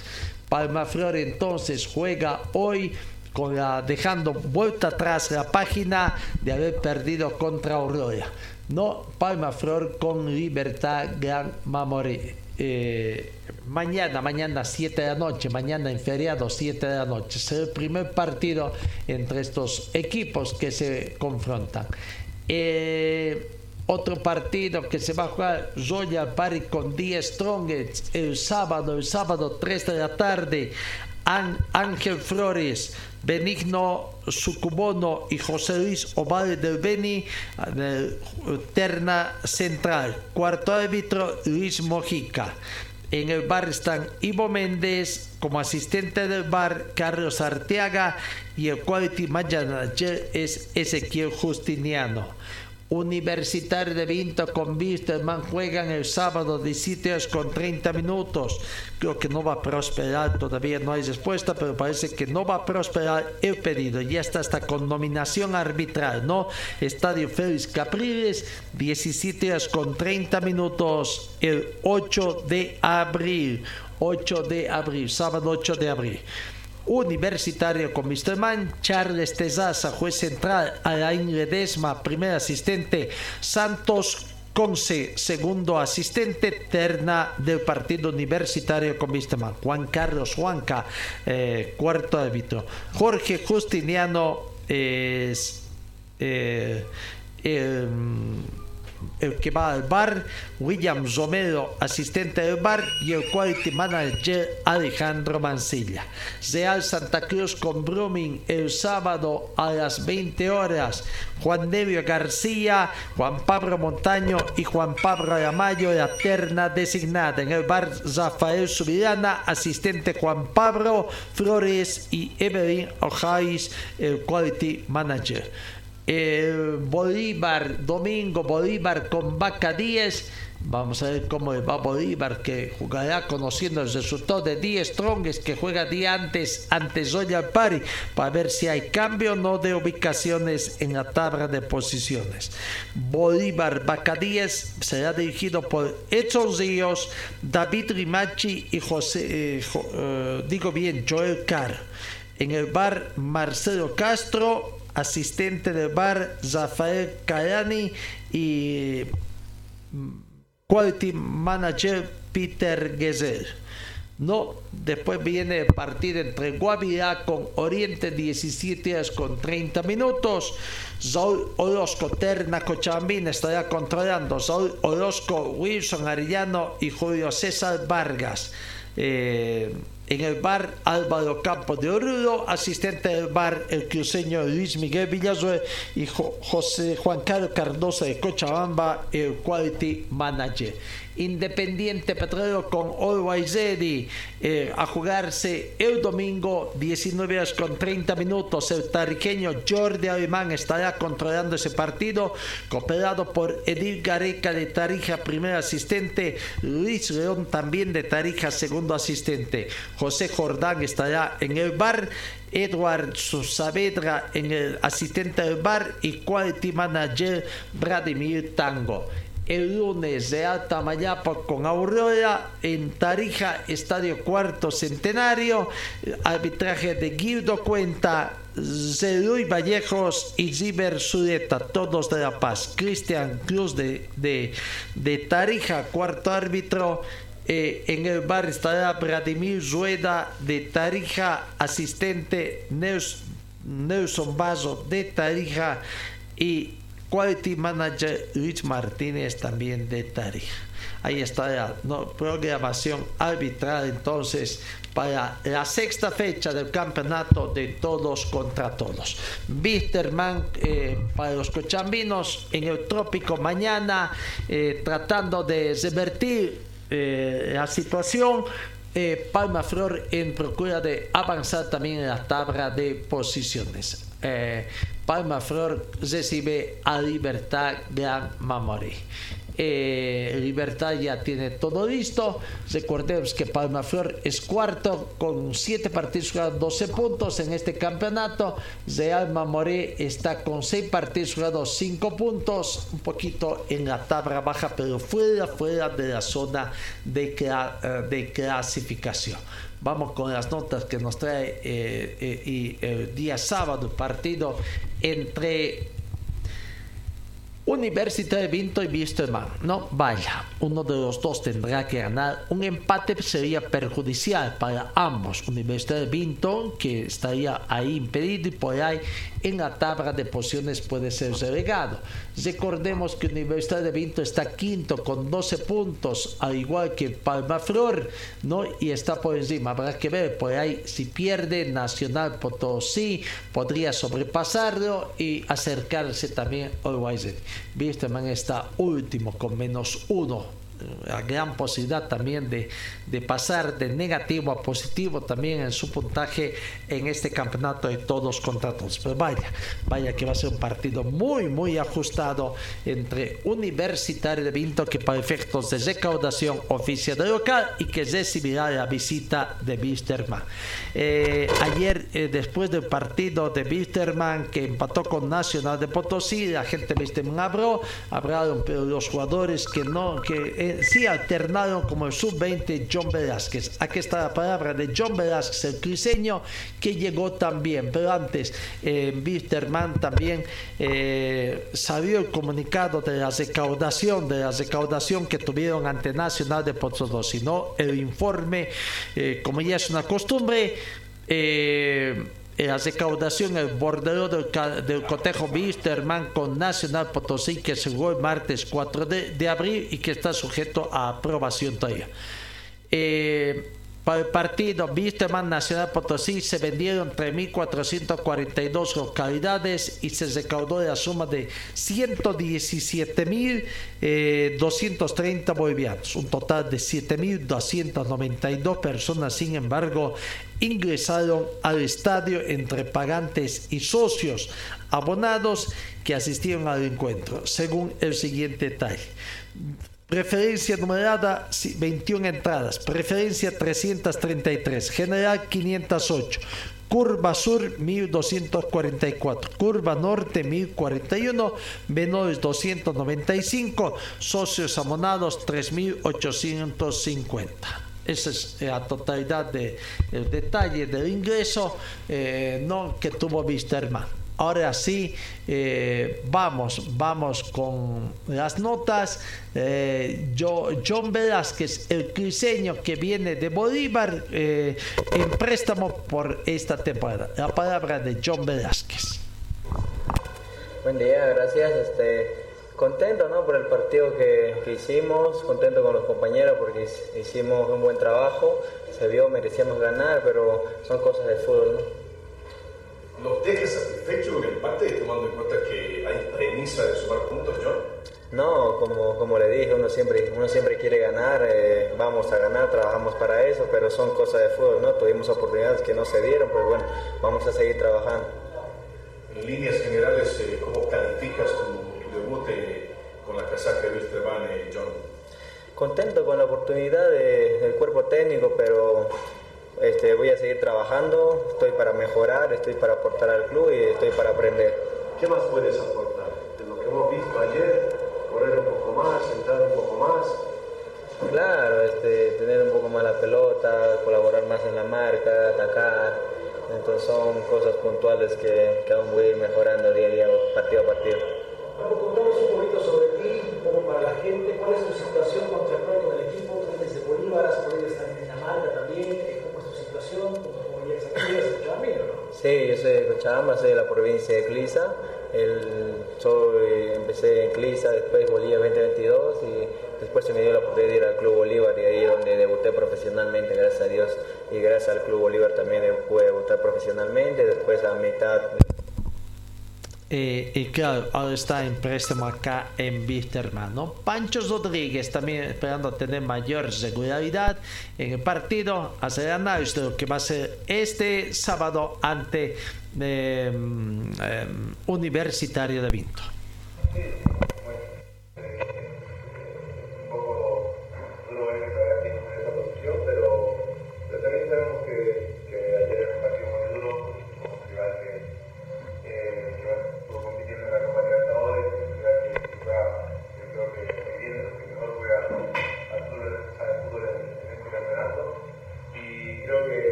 Palma Flor entonces juega hoy con dejando vuelta atrás la página de haber perdido contra Aurora. No, Palma Flor con Libertad Gran Mamoré. Eh, mañana, mañana 7 de la noche, mañana en feriado 7 de la noche. Será el primer partido entre estos equipos que se confrontan. Eh, otro partido que se va a jugar Royal Party con 10 Strongest el sábado, el sábado 3 de la tarde. Ángel Flores, Benigno Sucubono y José Luis Ovalle del Beni, terna central. Cuarto árbitro Luis Mojica. En el bar están Ivo Méndez, como asistente del bar Carlos Arteaga y el quality manager es Ezequiel Justiniano. Universitario de Vinto con Wisterman juegan el sábado 17 horas con 30 minutos. Creo que no va a prosperar, todavía no hay respuesta, pero parece que no va a prosperar el pedido. Ya está hasta con nominación arbitral, ¿no? Estadio Félix Capriles, 17 horas con 30 minutos, el 8 de abril. 8 de abril, sábado 8 de abril. Universitario con Misterman, Charles Tezaza, juez central, Alain Ledesma, primer asistente, Santos Conce, segundo asistente, terna del partido universitario con Misterman, Juan Carlos Juanca, eh, cuarto árbitro, Jorge Justiniano es eh, el que va al bar, William Romero, asistente del bar, y el quality manager Alejandro Mancilla. Real Santa Cruz con Brumming el sábado a las 20 horas. Juan Nevio García, Juan Pablo Montaño y Juan Pablo Aramayo, la terna designada. En el bar Rafael Subirana, asistente Juan Pablo Flores y Evelyn Ojais, el quality manager. Bolívar, domingo, Bolívar con Vaca 10. Vamos a ver cómo va Bolívar, que jugará conociendo el resultado de 10 Strongs, que juega día antes ante Royal Party, para ver si hay cambio o no de ubicaciones en la tabla de posiciones. Bolívar 10 será dirigido por Edson Ríos, David Rimachi y José, eh, eh, digo bien, Joel Carr. En el bar Marcelo Castro, asistente del bar Rafael Cayani y mm, quality manager Peter Gezer. No, después viene el partido entre Guavirá con Oriente 17 horas con 30 minutos. Saúl Orozco, Terna Cochambín estará controlando. Saúl Orozco, Wilson Arellano y Julio César Vargas. Eh, en el bar Álvaro Campos de Oruro, asistente del bar el cruceño Luis Miguel Villazue y José Juan Carlos Cardosa de Cochabamba, el quality manager. Independiente Petrolero con Always Ready eh, a jugarse el domingo 19 horas con 30 minutos. El tariqueño Jordi Alemán estará controlando ese partido, cooperado por Edil Gareca de Tarija, primer asistente, Luis León también de Tarija, segundo asistente. José Jordán estará en el bar. Edward Saavedra en el asistente del bar y quality manager Vladimir Tango el lunes de Alta Mayapa con Aurora en Tarija, Estadio Cuarto Centenario, arbitraje de Guido Cuenta, Zeluy Vallejos y Ziber Sudeta, todos de La Paz, Cristian Cruz de, de, Tarija, cuarto árbitro, eh, en el bar estará Vladimir Rueda de Tarija, asistente Nelson Bazo de Tarija y Quality Manager Luis Martínez también de Tarija. Ahí está la programación arbitral entonces para la sexta fecha del campeonato de todos contra todos. Bisterman eh, para los cochambinos en el trópico mañana eh, tratando de revertir eh, la situación. Palma Flor en procura de avanzar también en la tabla de posiciones. Palma Flor recibe a Libertad Gran Mamoré. Eh, Libertad ya tiene todo listo. Recordemos que Palma Flor es cuarto con 7 partidos jugados, 12 puntos en este campeonato. Real Mamoré está con 6 partidos jugados, 5 puntos, un poquito en la tabla baja, pero fuera, fuera de la zona de, eh, de clasificación. Vamos con las notas que nos trae eh, eh, y el día sábado partido entre Universidad de Vinto y Wisterman. No, vaya, uno de los dos tendrá que ganar. Un empate sería perjudicial para ambos. Universidad de Vinto, que estaría ahí impedido y por ahí en la tabla de posiciones puede ser relegado. Recordemos que Universidad de Vinto está quinto con 12 puntos, al igual que Palma Flor, ¿no? Y está por encima. Habrá que ver por ahí si pierde Nacional Potosí, podría sobrepasarlo y acercarse también al Wisterman está último con menos uno la gran posibilidad también de, de, pasar de negativo a positivo también en su puntaje en este campeonato de todos contra todos. Pero vaya, vaya que va a ser un partido muy, muy ajustado entre Universitario de Vinto, que para efectos de recaudación oficia de local y que recibirá la visita de Wisterman. Eh, ayer, eh, después del partido de Wisterman que empató con Nacional de Potosí, la gente de Wisterman habló, hablaron pero los jugadores que no, que sí alternaron como el sub-20 John Velázquez. Aquí está la palabra de John Velázquez, el criseño, que llegó también. Pero antes, eh, también eh, salió el comunicado de la recaudación, de la recaudación que tuvieron ante Nacional de Potosí, ¿no? El informe, eh, como ya es una costumbre, eh, la recaudación el bordero del, cotejo Wisterman con Nacional Potosí que se jugó el martes 4 de, abril y que está sujeto a aprobación todavía. Eh, el partido Wisterman Nacional Potosí se vendieron 3.442 localidades y se recaudó la suma de 117.230 eh, bolivianos, un total de 7.292 personas, sin embargo, ingresaron al estadio entre pagantes y socios abonados que asistieron al encuentro, según el siguiente detalle. Preferencia numerada 21 entradas. Preferencia 333. General 508. Curva Sur 1244, Curva Norte 1041, menores 295, socios amonados 3850. Esa es la totalidad del de, detalle del ingreso eh, no, que tuvo Wisterman. Ahora sí, eh, vamos, vamos con las notas. Eh, John Velázquez, el cruceño que viene de Bolívar, eh, en préstamo por esta temporada. La palabra de John Velázquez. Buen día, gracias. Este, contento ¿no? por el partido que, que, hicimos, contento con los compañeros porque hicimos un buen trabajo, se vio, merecíamos ganar, pero son cosas del fútbol. ¿no? ¿Nos deja satisfecho el empate tomando en cuenta que hay premisa de sumar puntos, John? No, como, como le dije, uno siempre, uno siempre quiere ganar, eh, vamos a ganar, trabajamos para eso, pero son cosas de fútbol, ¿no? Tuvimos oportunidades que no se dieron, pues bueno, vamos a seguir trabajando. En líneas generales, eh, ¿cómo calificas tu, tu debut eh, con la casaca de Wilstermann, eh, John? Contento con la oportunidad de- del cuerpo técnico, pero este, voy a seguir trabajando, estoy para mejorar, estoy para aportar al club y estoy para aprender. ¿Qué más puedes aportar? De lo que hemos visto ayer, correr un poco más, entrar un poco más. Claro, este, tener un poco más la pelota, colaborar más en la marca, atacar. Entonces son cosas puntuales que, que aún voy a ir mejorando día a día, partido a partido. Paco, contanos un poquito sobre ti, un poco para la gente. ¿Cuál es tu situación contractual con el equipo? Tú eres de Bolívar, has podido estar en Dinamarca también. Sí, yo soy de Cochabamba, soy de la provincia de Clisa. El, soy, empecé en Clisa, después Bolívar 2022 y después se me dio la oportunidad de ir al Club Bolívar y ahí donde debuté profesionalmente, gracias a Dios. Y gracias al Club Bolívar también pude debutar profesionalmente. Después a mitad Eh, y claro, ahora está en préstamo acá en Wisterman, ¿no? Pancho Rodríguez también esperando tener mayor regularidad en el partido, hacer análisis de lo que va a ser este sábado ante eh, eh, Universitario de Vinto. un poco duro tiene esa posición, pero también sabemos que,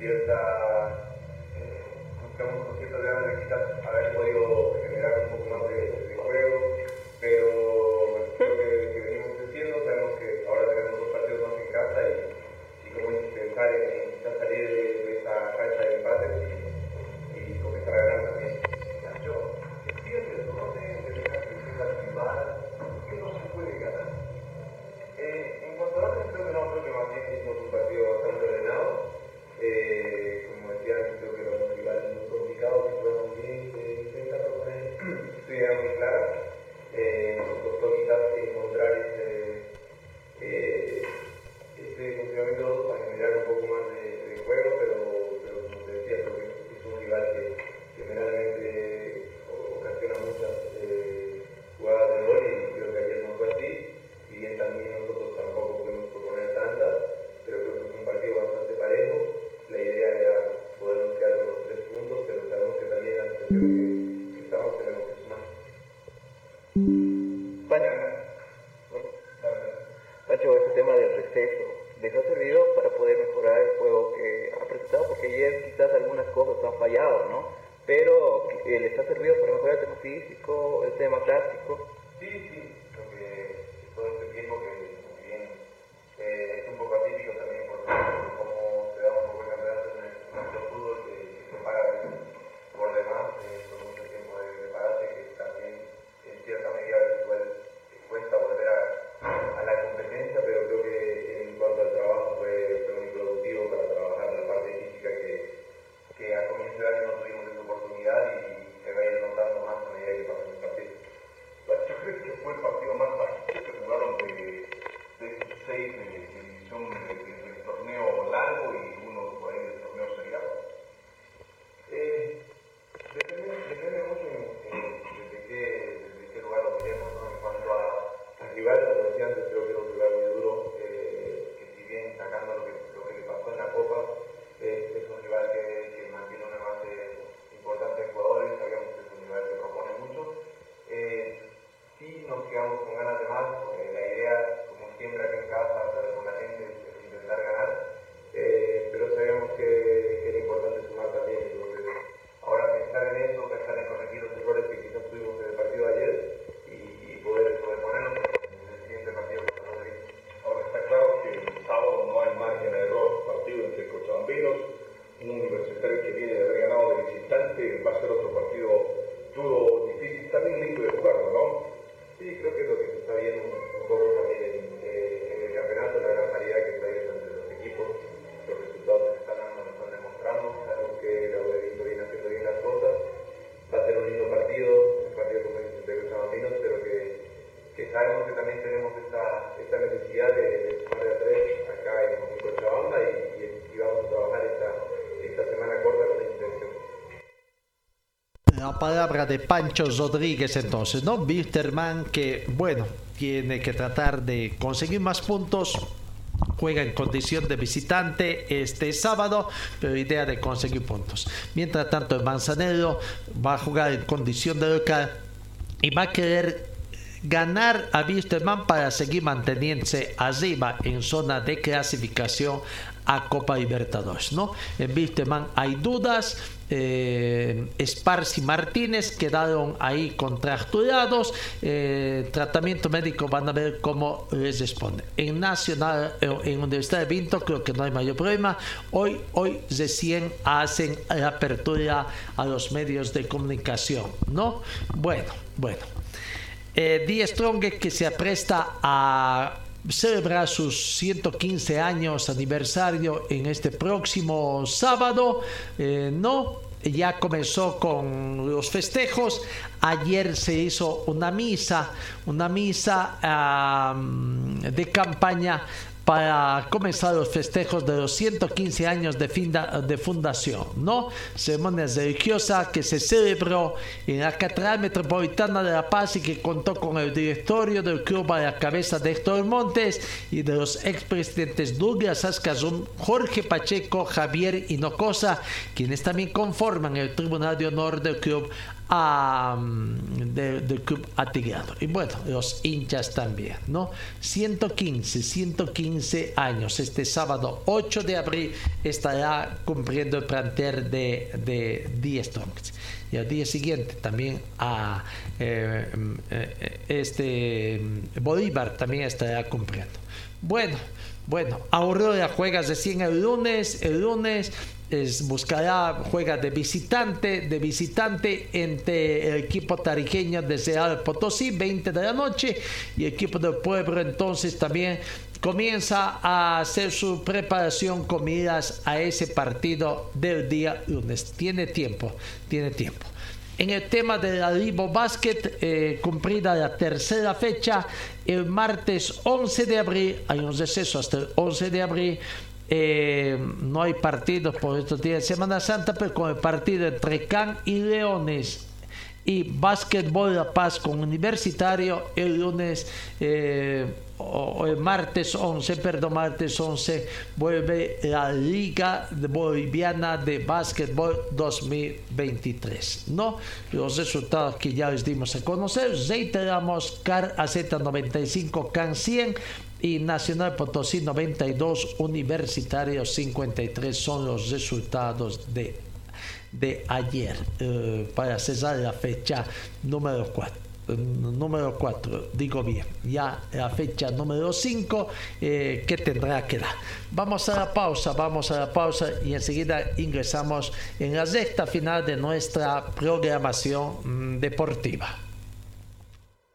cierta eh, quedamos con ciertas ganas de quizás haber podido que va a ser otro partido duro, difícil, también lindo de jugarlo, ¿no? Sí, creo que es lo que se está viendo de Pancho Rodríguez entonces, ¿no? Wilterman que, bueno, tiene que tratar de conseguir más puntos juega en condición de visitante este sábado, pero idea de conseguir puntos. Mientras tanto, el Manzanero va a jugar en condición de local y va a querer ganar a Wisterman para seguir manteniéndose arriba en zona de clasificación a Copa Libertadores. ¿no? En Wisterman hay dudas. Eh, y Martínez quedaron ahí contracturados. Eh, tratamiento médico van a ver cómo les responde. En Nacional, eh, en Universidad de Vinto, creo que no hay mayor problema. Hoy, hoy recién hacen la apertura a los medios de comunicación. ¿no? Bueno, bueno. Eh, Strong que se apresta a celebrar sus 115 años aniversario en este próximo sábado. Eh, no, ya comenzó con los festejos. Ayer se hizo una misa, una misa de campaña para comenzar los festejos de los 115 años de, de fundación, ¿no? Ceremonia religiosa que se celebró en la Catedral Metropolitana de La Paz y que contó con el directorio del club a la cabeza de Héctor Montes y de los expresidentes Douglas Ascazón, Jorge Pacheco, Javier Hinocosa, quienes también conforman el Tribunal de Honor del club a, del club atigrado. Y bueno, los hinchas también, ¿no? 115, 115 años. Este sábado 8 de abril estará cumpliendo el plantel de, de 10 Y al día siguiente también a eh, eh, este Bolívar también estará cumpliendo. Bueno, bueno, Aurora juega recién el lunes, el lunes es, buscará, juega de visitante, de visitante entre el equipo tarijeño de Real Potosí, 20 de la noche, y equipo del pueblo entonces también comienza a hacer su preparación con miras a ese partido del día lunes. Tiene tiempo, tiene tiempo. En el tema de la Libo Basket, eh, cumplida la tercera fecha, el martes 11 de abril, hay un receso hasta el 11 de abril, eh, no hay partidos por estos días de Semana Santa, pero con el partido entre Can y Leones y Básquetbol La Paz con Universitario el lunes eh, o el martes 11, perdón, martes 11 vuelve la Liga Boliviana de Básquetbol 2023. ¿no? Los resultados que ya les dimos a conocer, reiteramos CAR AZ95, CAN 100, y Nacional Potosí 92, Universitario 53 son los resultados de, de ayer eh, para cesar la fecha número 4 eh, número 4, digo bien, ya la fecha número 5 eh, que tendrá que dar. Vamos a la pausa, vamos a la pausa y enseguida ingresamos en la sexta final de nuestra programación mm, deportiva.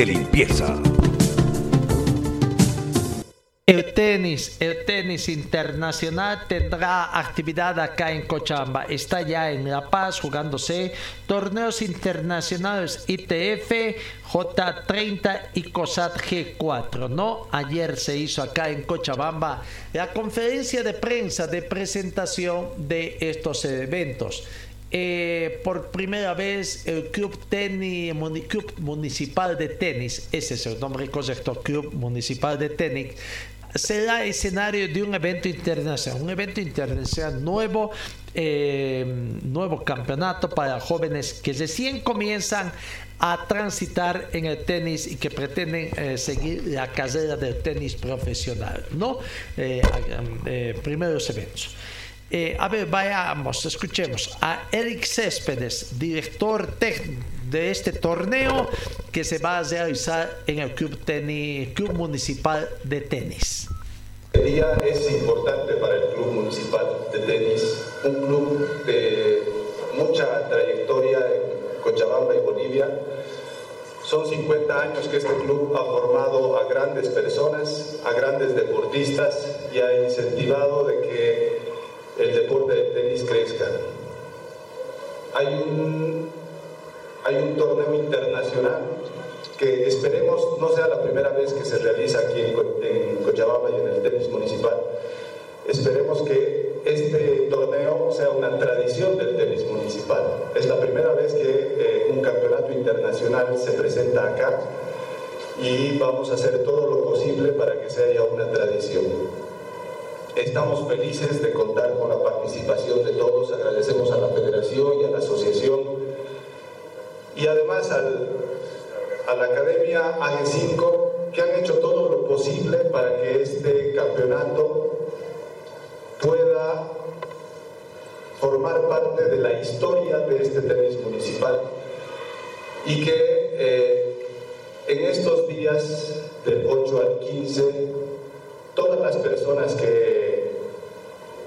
De limpieza. El tenis, el tenis internacional tendrá actividad acá en Cochabamba. Está ya en La Paz jugándose torneos internacionales ITF, J30 y COSAT G4. ¿no? Ayer se hizo acá en Cochabamba la conferencia de prensa de presentación de estos eventos. Eh, por primera vez el Club, tenis, Club Municipal de Tenis, ese es el nombre correcto, Club Municipal de Tenis, será escenario de un evento internacional, un evento internacional nuevo, eh, nuevo campeonato para jóvenes que recién comienzan a transitar en el tenis y que pretenden eh, seguir la carrera del tenis profesional, ¿no? primeros eventos. Eh, a ver, vayamos, escuchemos a Eric Céspedes, director técnico de este torneo que se va a realizar en el Club, tenis, Club Municipal de Tenis. El día es importante para el Club Municipal de Tenis, un club de mucha trayectoria en Cochabamba Bolivia. Son 50 años que este club ha formado a grandes personas, a grandes deportistas y ha incentivado de que el deporte del tenis crezca. Hay un, hay un torneo internacional que esperemos no sea la primera vez que se realiza aquí en, en Cochabamba y en el tenis municipal. Esperemos que este torneo sea una tradición del tenis municipal. Es la primera vez que eh, un campeonato internacional se presenta acá y vamos a hacer todo lo posible para que sea ya una tradición. Estamos felices de contar con la participación de todos, agradecemos a la federación y a la asociación. Y además al, a la Academia AG5 que han hecho todo lo posible para que este campeonato pueda formar parte de la historia de este tenis municipal. Y que eh, en estos días del 8 al 15 todas las personas que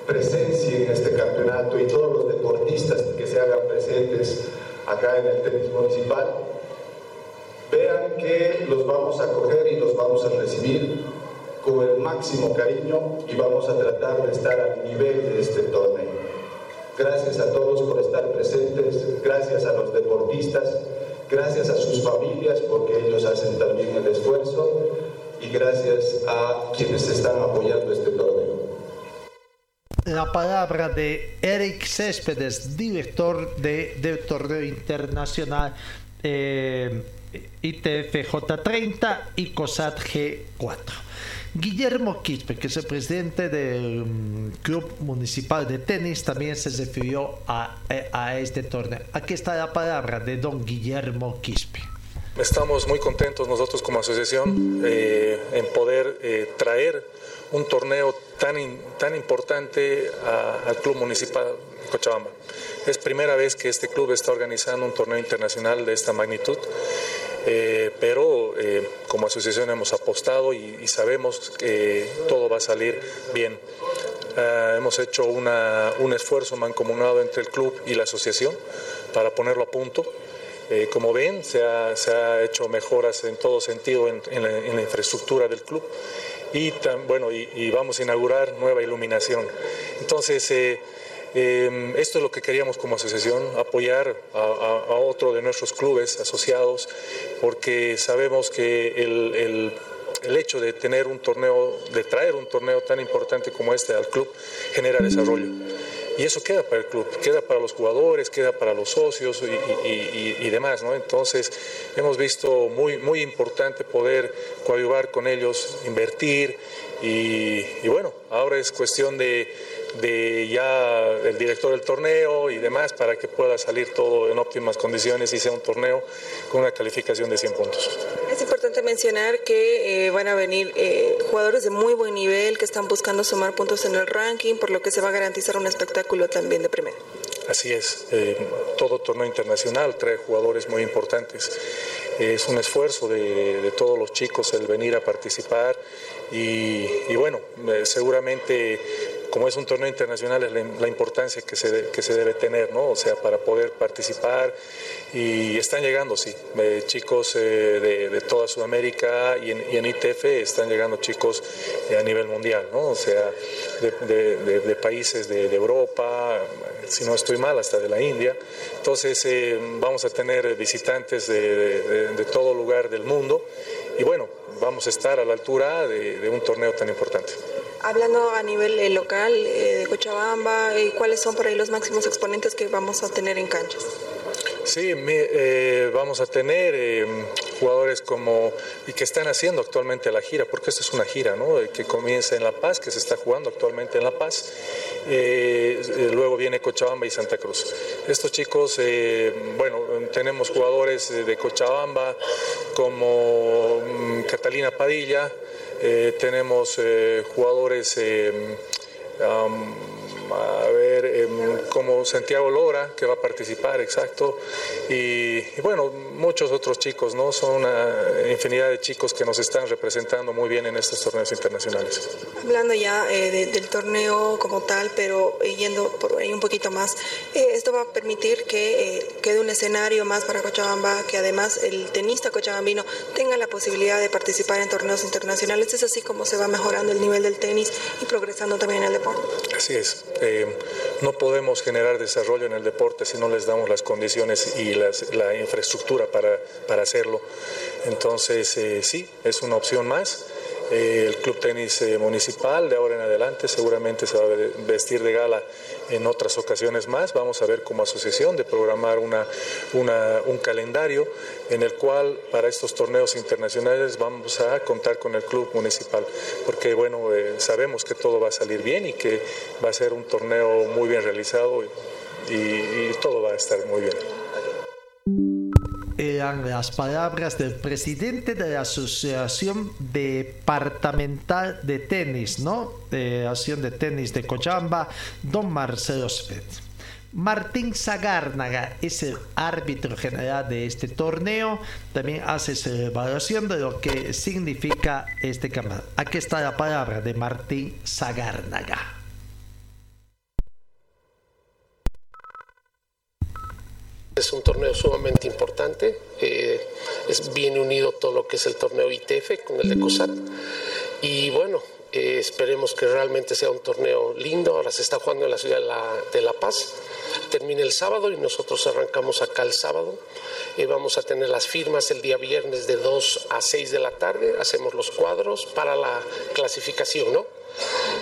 presencien este campeonato y todos los deportistas que se hagan presentes acá en el tenis municipal vean que los vamos a acoger y los vamos a recibir con el máximo cariño y vamos a tratar de estar al nivel de este torneo. Gracias a todos por estar presentes, gracias a los deportistas, gracias a sus familias porque ellos hacen también el esfuerzo y gracias a quienes están apoyando este torneo. La palabra de Eric Céspedes, director de, del torneo internacional eh, ITF J30 y COSAT G4. Guillermo Quispe, que es el presidente del mm, Club Municipal de Tenis, también se refirió a, a este torneo. Aquí está la palabra de don Guillermo Quispe. Estamos muy contentos nosotros como asociación eh, en poder eh, traer un torneo tan, in- tan importante al Club Municipal de Cochabamba. Es primera vez que este club está organizando un torneo internacional de esta magnitud, eh, pero como asociación hemos apostado y, y sabemos que todo va a salir bien. Ah, hemos hecho una- un esfuerzo mancomunado entre el club y la asociación para ponerlo a punto. Eh, como ven, se ha, se ha hecho mejoras en todo sentido en, la, infraestructura del club y, bueno, y, vamos a inaugurar nueva iluminación. Entonces, eh, eh, esto es lo que queríamos como asociación, apoyar a, a- a otro de nuestros clubes asociados, porque sabemos que el, el- el hecho de tener un torneo, de traer un torneo tan importante como este al club, genera desarrollo. Y eso queda para el club, queda para los jugadores, queda para los socios y, demás, ¿no? Entonces, hemos visto muy, muy importante poder coadyuvar con ellos, invertir y, y bueno, ahora es cuestión de, de ya el director del torneo y demás para que pueda salir todo en óptimas condiciones y sea un torneo con una calificación de 100 puntos. Importante mencionar que eh, van a venir eh, jugadores de muy buen nivel que están buscando sumar puntos en el ranking, por lo que se va a garantizar un espectáculo también de primera. Así es, eh, todo torneo internacional trae jugadores muy importantes. Es un esfuerzo de, de todos los chicos el venir a participar y, y bueno, eh, seguramente como es un torneo internacional es la, la importancia que se, de- que se debe tener, ¿no? O sea, para poder participar y están llegando, sí, eh, chicos eh, de, toda Sudamérica y en, ITF están llegando chicos eh, a nivel mundial, ¿no? O sea, de, países de, Europa, si no estoy mal, hasta de la India. Entonces eh, vamos a tener visitantes de, todo lugar del mundo y bueno, vamos a estar a la altura de, un torneo tan importante. Hablando a nivel local de Cochabamba, ¿cuáles son por ahí los máximos exponentes que vamos a tener en canchas? Sí, eh, vamos a tener eh, jugadores como y que están haciendo actualmente la gira, porque esta es una gira, ¿no? Que comienza en La Paz, que se está jugando actualmente en La Paz. Eh, eh, luego viene Cochabamba y Santa Cruz. Estos chicos, eh, bueno, tenemos jugadores de Cochabamba como mm, Catalina Padilla, tenemos jugadores. am, a ver em, como Santiago Lora, que va a participar, exacto, y, y, bueno, muchos otros chicos, ¿no? Son una infinidad de chicos que nos están representando muy bien en estos torneos internacionales. Hablando ya eh, de, del torneo como tal, pero yendo por ahí un poquito más, eh, esto va a permitir que eh, quede un escenario más para Cochabamba, que además el tenista cochabambino tenga la posibilidad de participar en torneos internacionales. Es así como se va mejorando el nivel del tenis y progresando también en el deporte. Así es. Eh, no podemos generar desarrollo en el deporte si no les damos las condiciones y las, la infraestructura para, para hacerlo. Entonces, eh, sí, es una opción más. Eh, el Club Tenis Municipal de ahora en adelante seguramente se va a vestir de gala en otras ocasiones más. Vamos a ver como asociación de programar una, un calendario en el cual para estos torneos internacionales vamos a contar con el Club Municipal, porque bueno, eh, sabemos que todo va a salir bien y que va a ser un torneo muy bien realizado y todo va a estar muy bien eran las palabras del presidente de la Asociación Departamental de Tenis, ¿no? De Asociación de Tenis de Cochabamba, don Marcelo Spet. Martín Zagárnaga es el árbitro general de este torneo. También hace su evaluación de lo que significa este campeonato. Aquí está la palabra de Martín Zagárnaga. Es un torneo sumamente importante, eh, es bien unido todo lo que es el torneo ITF con el de COSAT. Y bueno, eh, esperemos que realmente sea un torneo lindo, ahora se está jugando en la ciudad de La, de la Paz, termina el sábado y nosotros arrancamos acá el sábado, eh, vamos a tener las firmas el día viernes de 2 a 6 de la tarde, hacemos los cuadros para la clasificación, ¿no?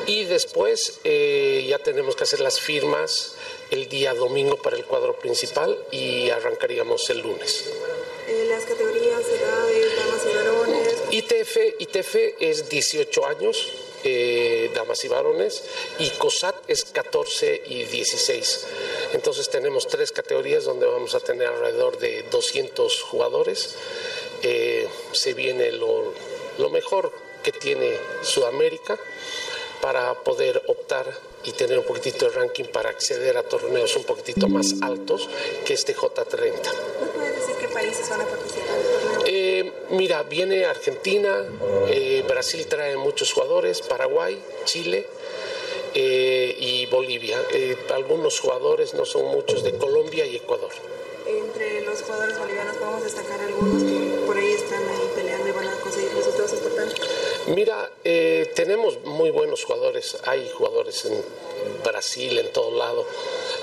Y después eh, ya tenemos que hacer las firmas el día domingo para el cuadro principal y arrancaríamos el lunes. Eh, las categorías, edades, damas y varones. ITF, ITF es 18 años, eh, damas y varones, y COSAT es 14 y 16. Entonces tenemos tres categorías donde vamos a tener alrededor de 200 jugadores. Eh, se viene lo, lo mejor que tiene Sudamérica para poder optar y tener un poquitito de ranking para acceder a torneos un poquitito más altos que este J30. ¿No puedes decir qué países van a participar? Eh, mira, viene Argentina, eh, Brasil trae muchos jugadores, Paraguay, Chile eh, y Bolivia. Eh, algunos jugadores, no son muchos, de Colombia y Ecuador. Entre los jugadores bolivianos podemos destacar algunos que por ahí están ahí peleando y van a conseguir resultados importantes. Mira, eh, tenemos muy buenos jugadores, hay jugadores en Brasil, en todo lado.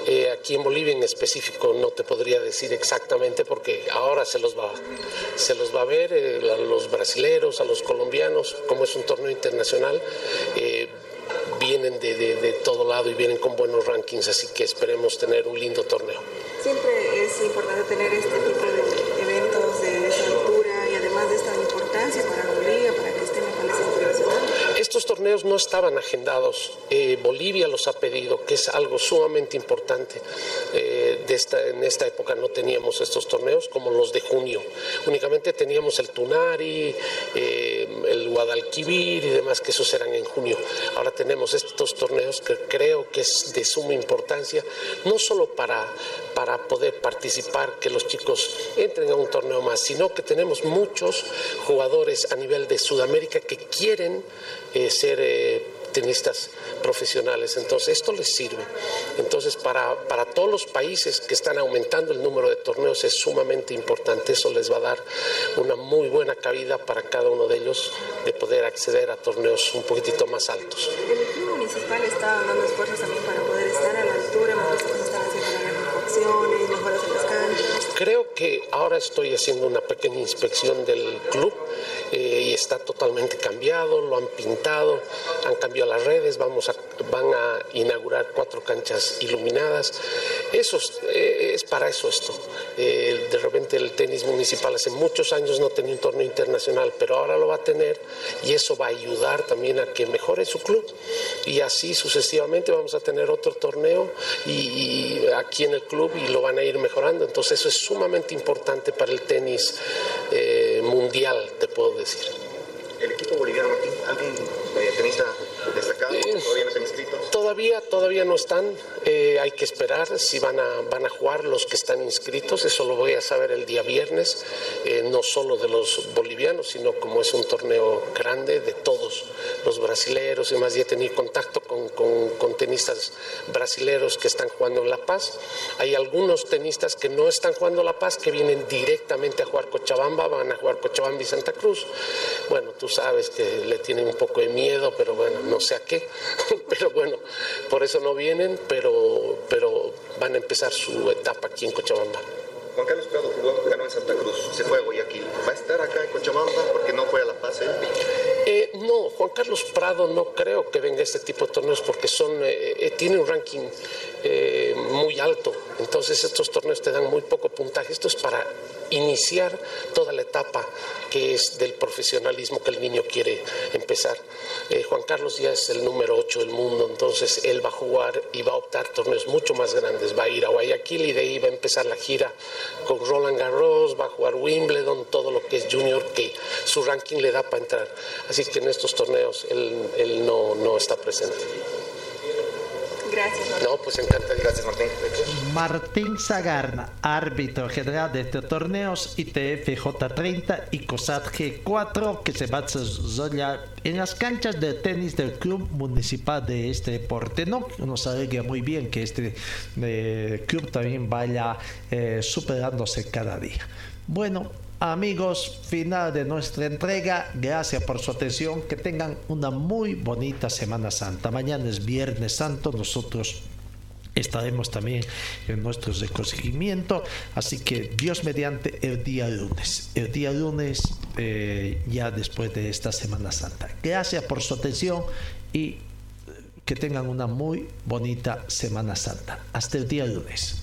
Eh, aquí en Bolivia en específico no te podría decir exactamente porque ahora se los va, se los va a ver eh, a los brasileros, a los colombianos, como es un torneo internacional. Eh, vienen de, de, de todo lado y vienen con buenos rankings, así que esperemos tener un lindo torneo. Siempre es importante tener este tipo de Estos torneos no estaban agendados. Eh, Bolivia los ha pedido, que es algo sumamente importante. Eh, en esta época no teníamos estos torneos como los de junio. Únicamente teníamos el Tunari, eh, el Guadalquivir y demás, que esos eran en junio. Ahora tenemos estos torneos que creo que es de suma importancia, no solo para, para poder participar, que los chicos entren a un torneo más, sino que tenemos muchos jugadores a nivel de Sudamérica que quieren eh, ser eh, tenistas profesionales. Entonces, esto les sirve. Entonces, para, para todos los países que están aumentando el número de torneos es sumamente importante. Eso les va a dar una muy buena cabida para cada uno de ellos de poder acceder a torneos un poquitito más altos. El club municipal está dando esfuerzos también para poder estar a la altura, están haciendo mejoras en las canchas. Creo que ahora estoy haciendo una pequeña inspección del club eh, y está totalmente cambiado, lo han pintado, han cambiado las redes, vamos a, van a inaugurar cuatro canchas iluminadas. Eso es, eh, para eso esto. Eh, de repente el tenis municipal hace muchos años no tenía un torneo internacional, pero ahora lo va a tener y eso va a ayudar también a que mejore su club. Y así sucesivamente vamos a tener otro torneo y, aquí en el club y lo van a ir mejorando. Entonces eso es sumamente importante para el tenis eh, mundial, te puedo decir. ¿El equipo boliviano, Martín, algún eh, tenista destacado? ¿Todavía no se han inscrito? Todavía todavía, todavía no están. Eh, hay que esperar si van a, van a jugar los que están inscritos. Eso lo voy a saber el día viernes, eh, no solo de los bolivianos, sino como es un torneo grande de todos los brasileros y más. Ya he tenido contacto con, con, tenistas brasileros que están jugando en La Paz. Hay algunos tenistas que no están jugando La Paz, que vienen directamente a jugar Cochabamba, van a jugar Cochabamba y Santa Cruz. Bueno, tú sabes que le tienen un poco de miedo, pero bueno, no sé a qué. pero bueno, por eso no vienen, pero, pero van a empezar su etapa aquí en Cochabamba. Juan Carlos Prado jugó, ganó en Santa Cruz, se fue a Guayaquil. ¿Va a estar acá en Cochabamba porque no fue a La Paz? Eh, no, Juan Carlos Prado no creo que venga a este tipo de torneos porque son, eh, eh, tiene un ranking muy alto. Entonces estos torneos te dan muy poco puntaje. Esto es para iniciar toda la etapa que es del profesionalismo que el niño quiere empezar. Eh, Juan Carlos ya es el número 8 del mundo, entonces él va a jugar y va a optar torneos mucho más grandes. Va a ir a Guayaquil y de ahí va a empezar la gira con Roland Garros, va a jugar Wimbledon, todo lo que es junior, que su ranking le da para entrar. Así que en estos torneos él, no, no está presente. Gracias. No, pues encanta. Gracias, Martín. Martín Zagarna, árbitro general de estos torneos ITF J30 y COSAT G4, que se va a desarrollar en las canchas de tenis del Club Municipal de este deporte. No nos alegra muy bien que este eh, club también vaya eh, superándose cada día. Bueno, Amigos, final de nuestra entrega. Gracias por su atención. Que tengan una muy bonita Semana Santa. Mañana es Viernes Santo. Nosotros estaremos también en nuestro recogimiento. Así que Dios mediante el día lunes. El día lunes eh, ya después de esta Semana Santa. Gracias por su atención y que tengan una muy bonita Semana Santa. Hasta el día lunes.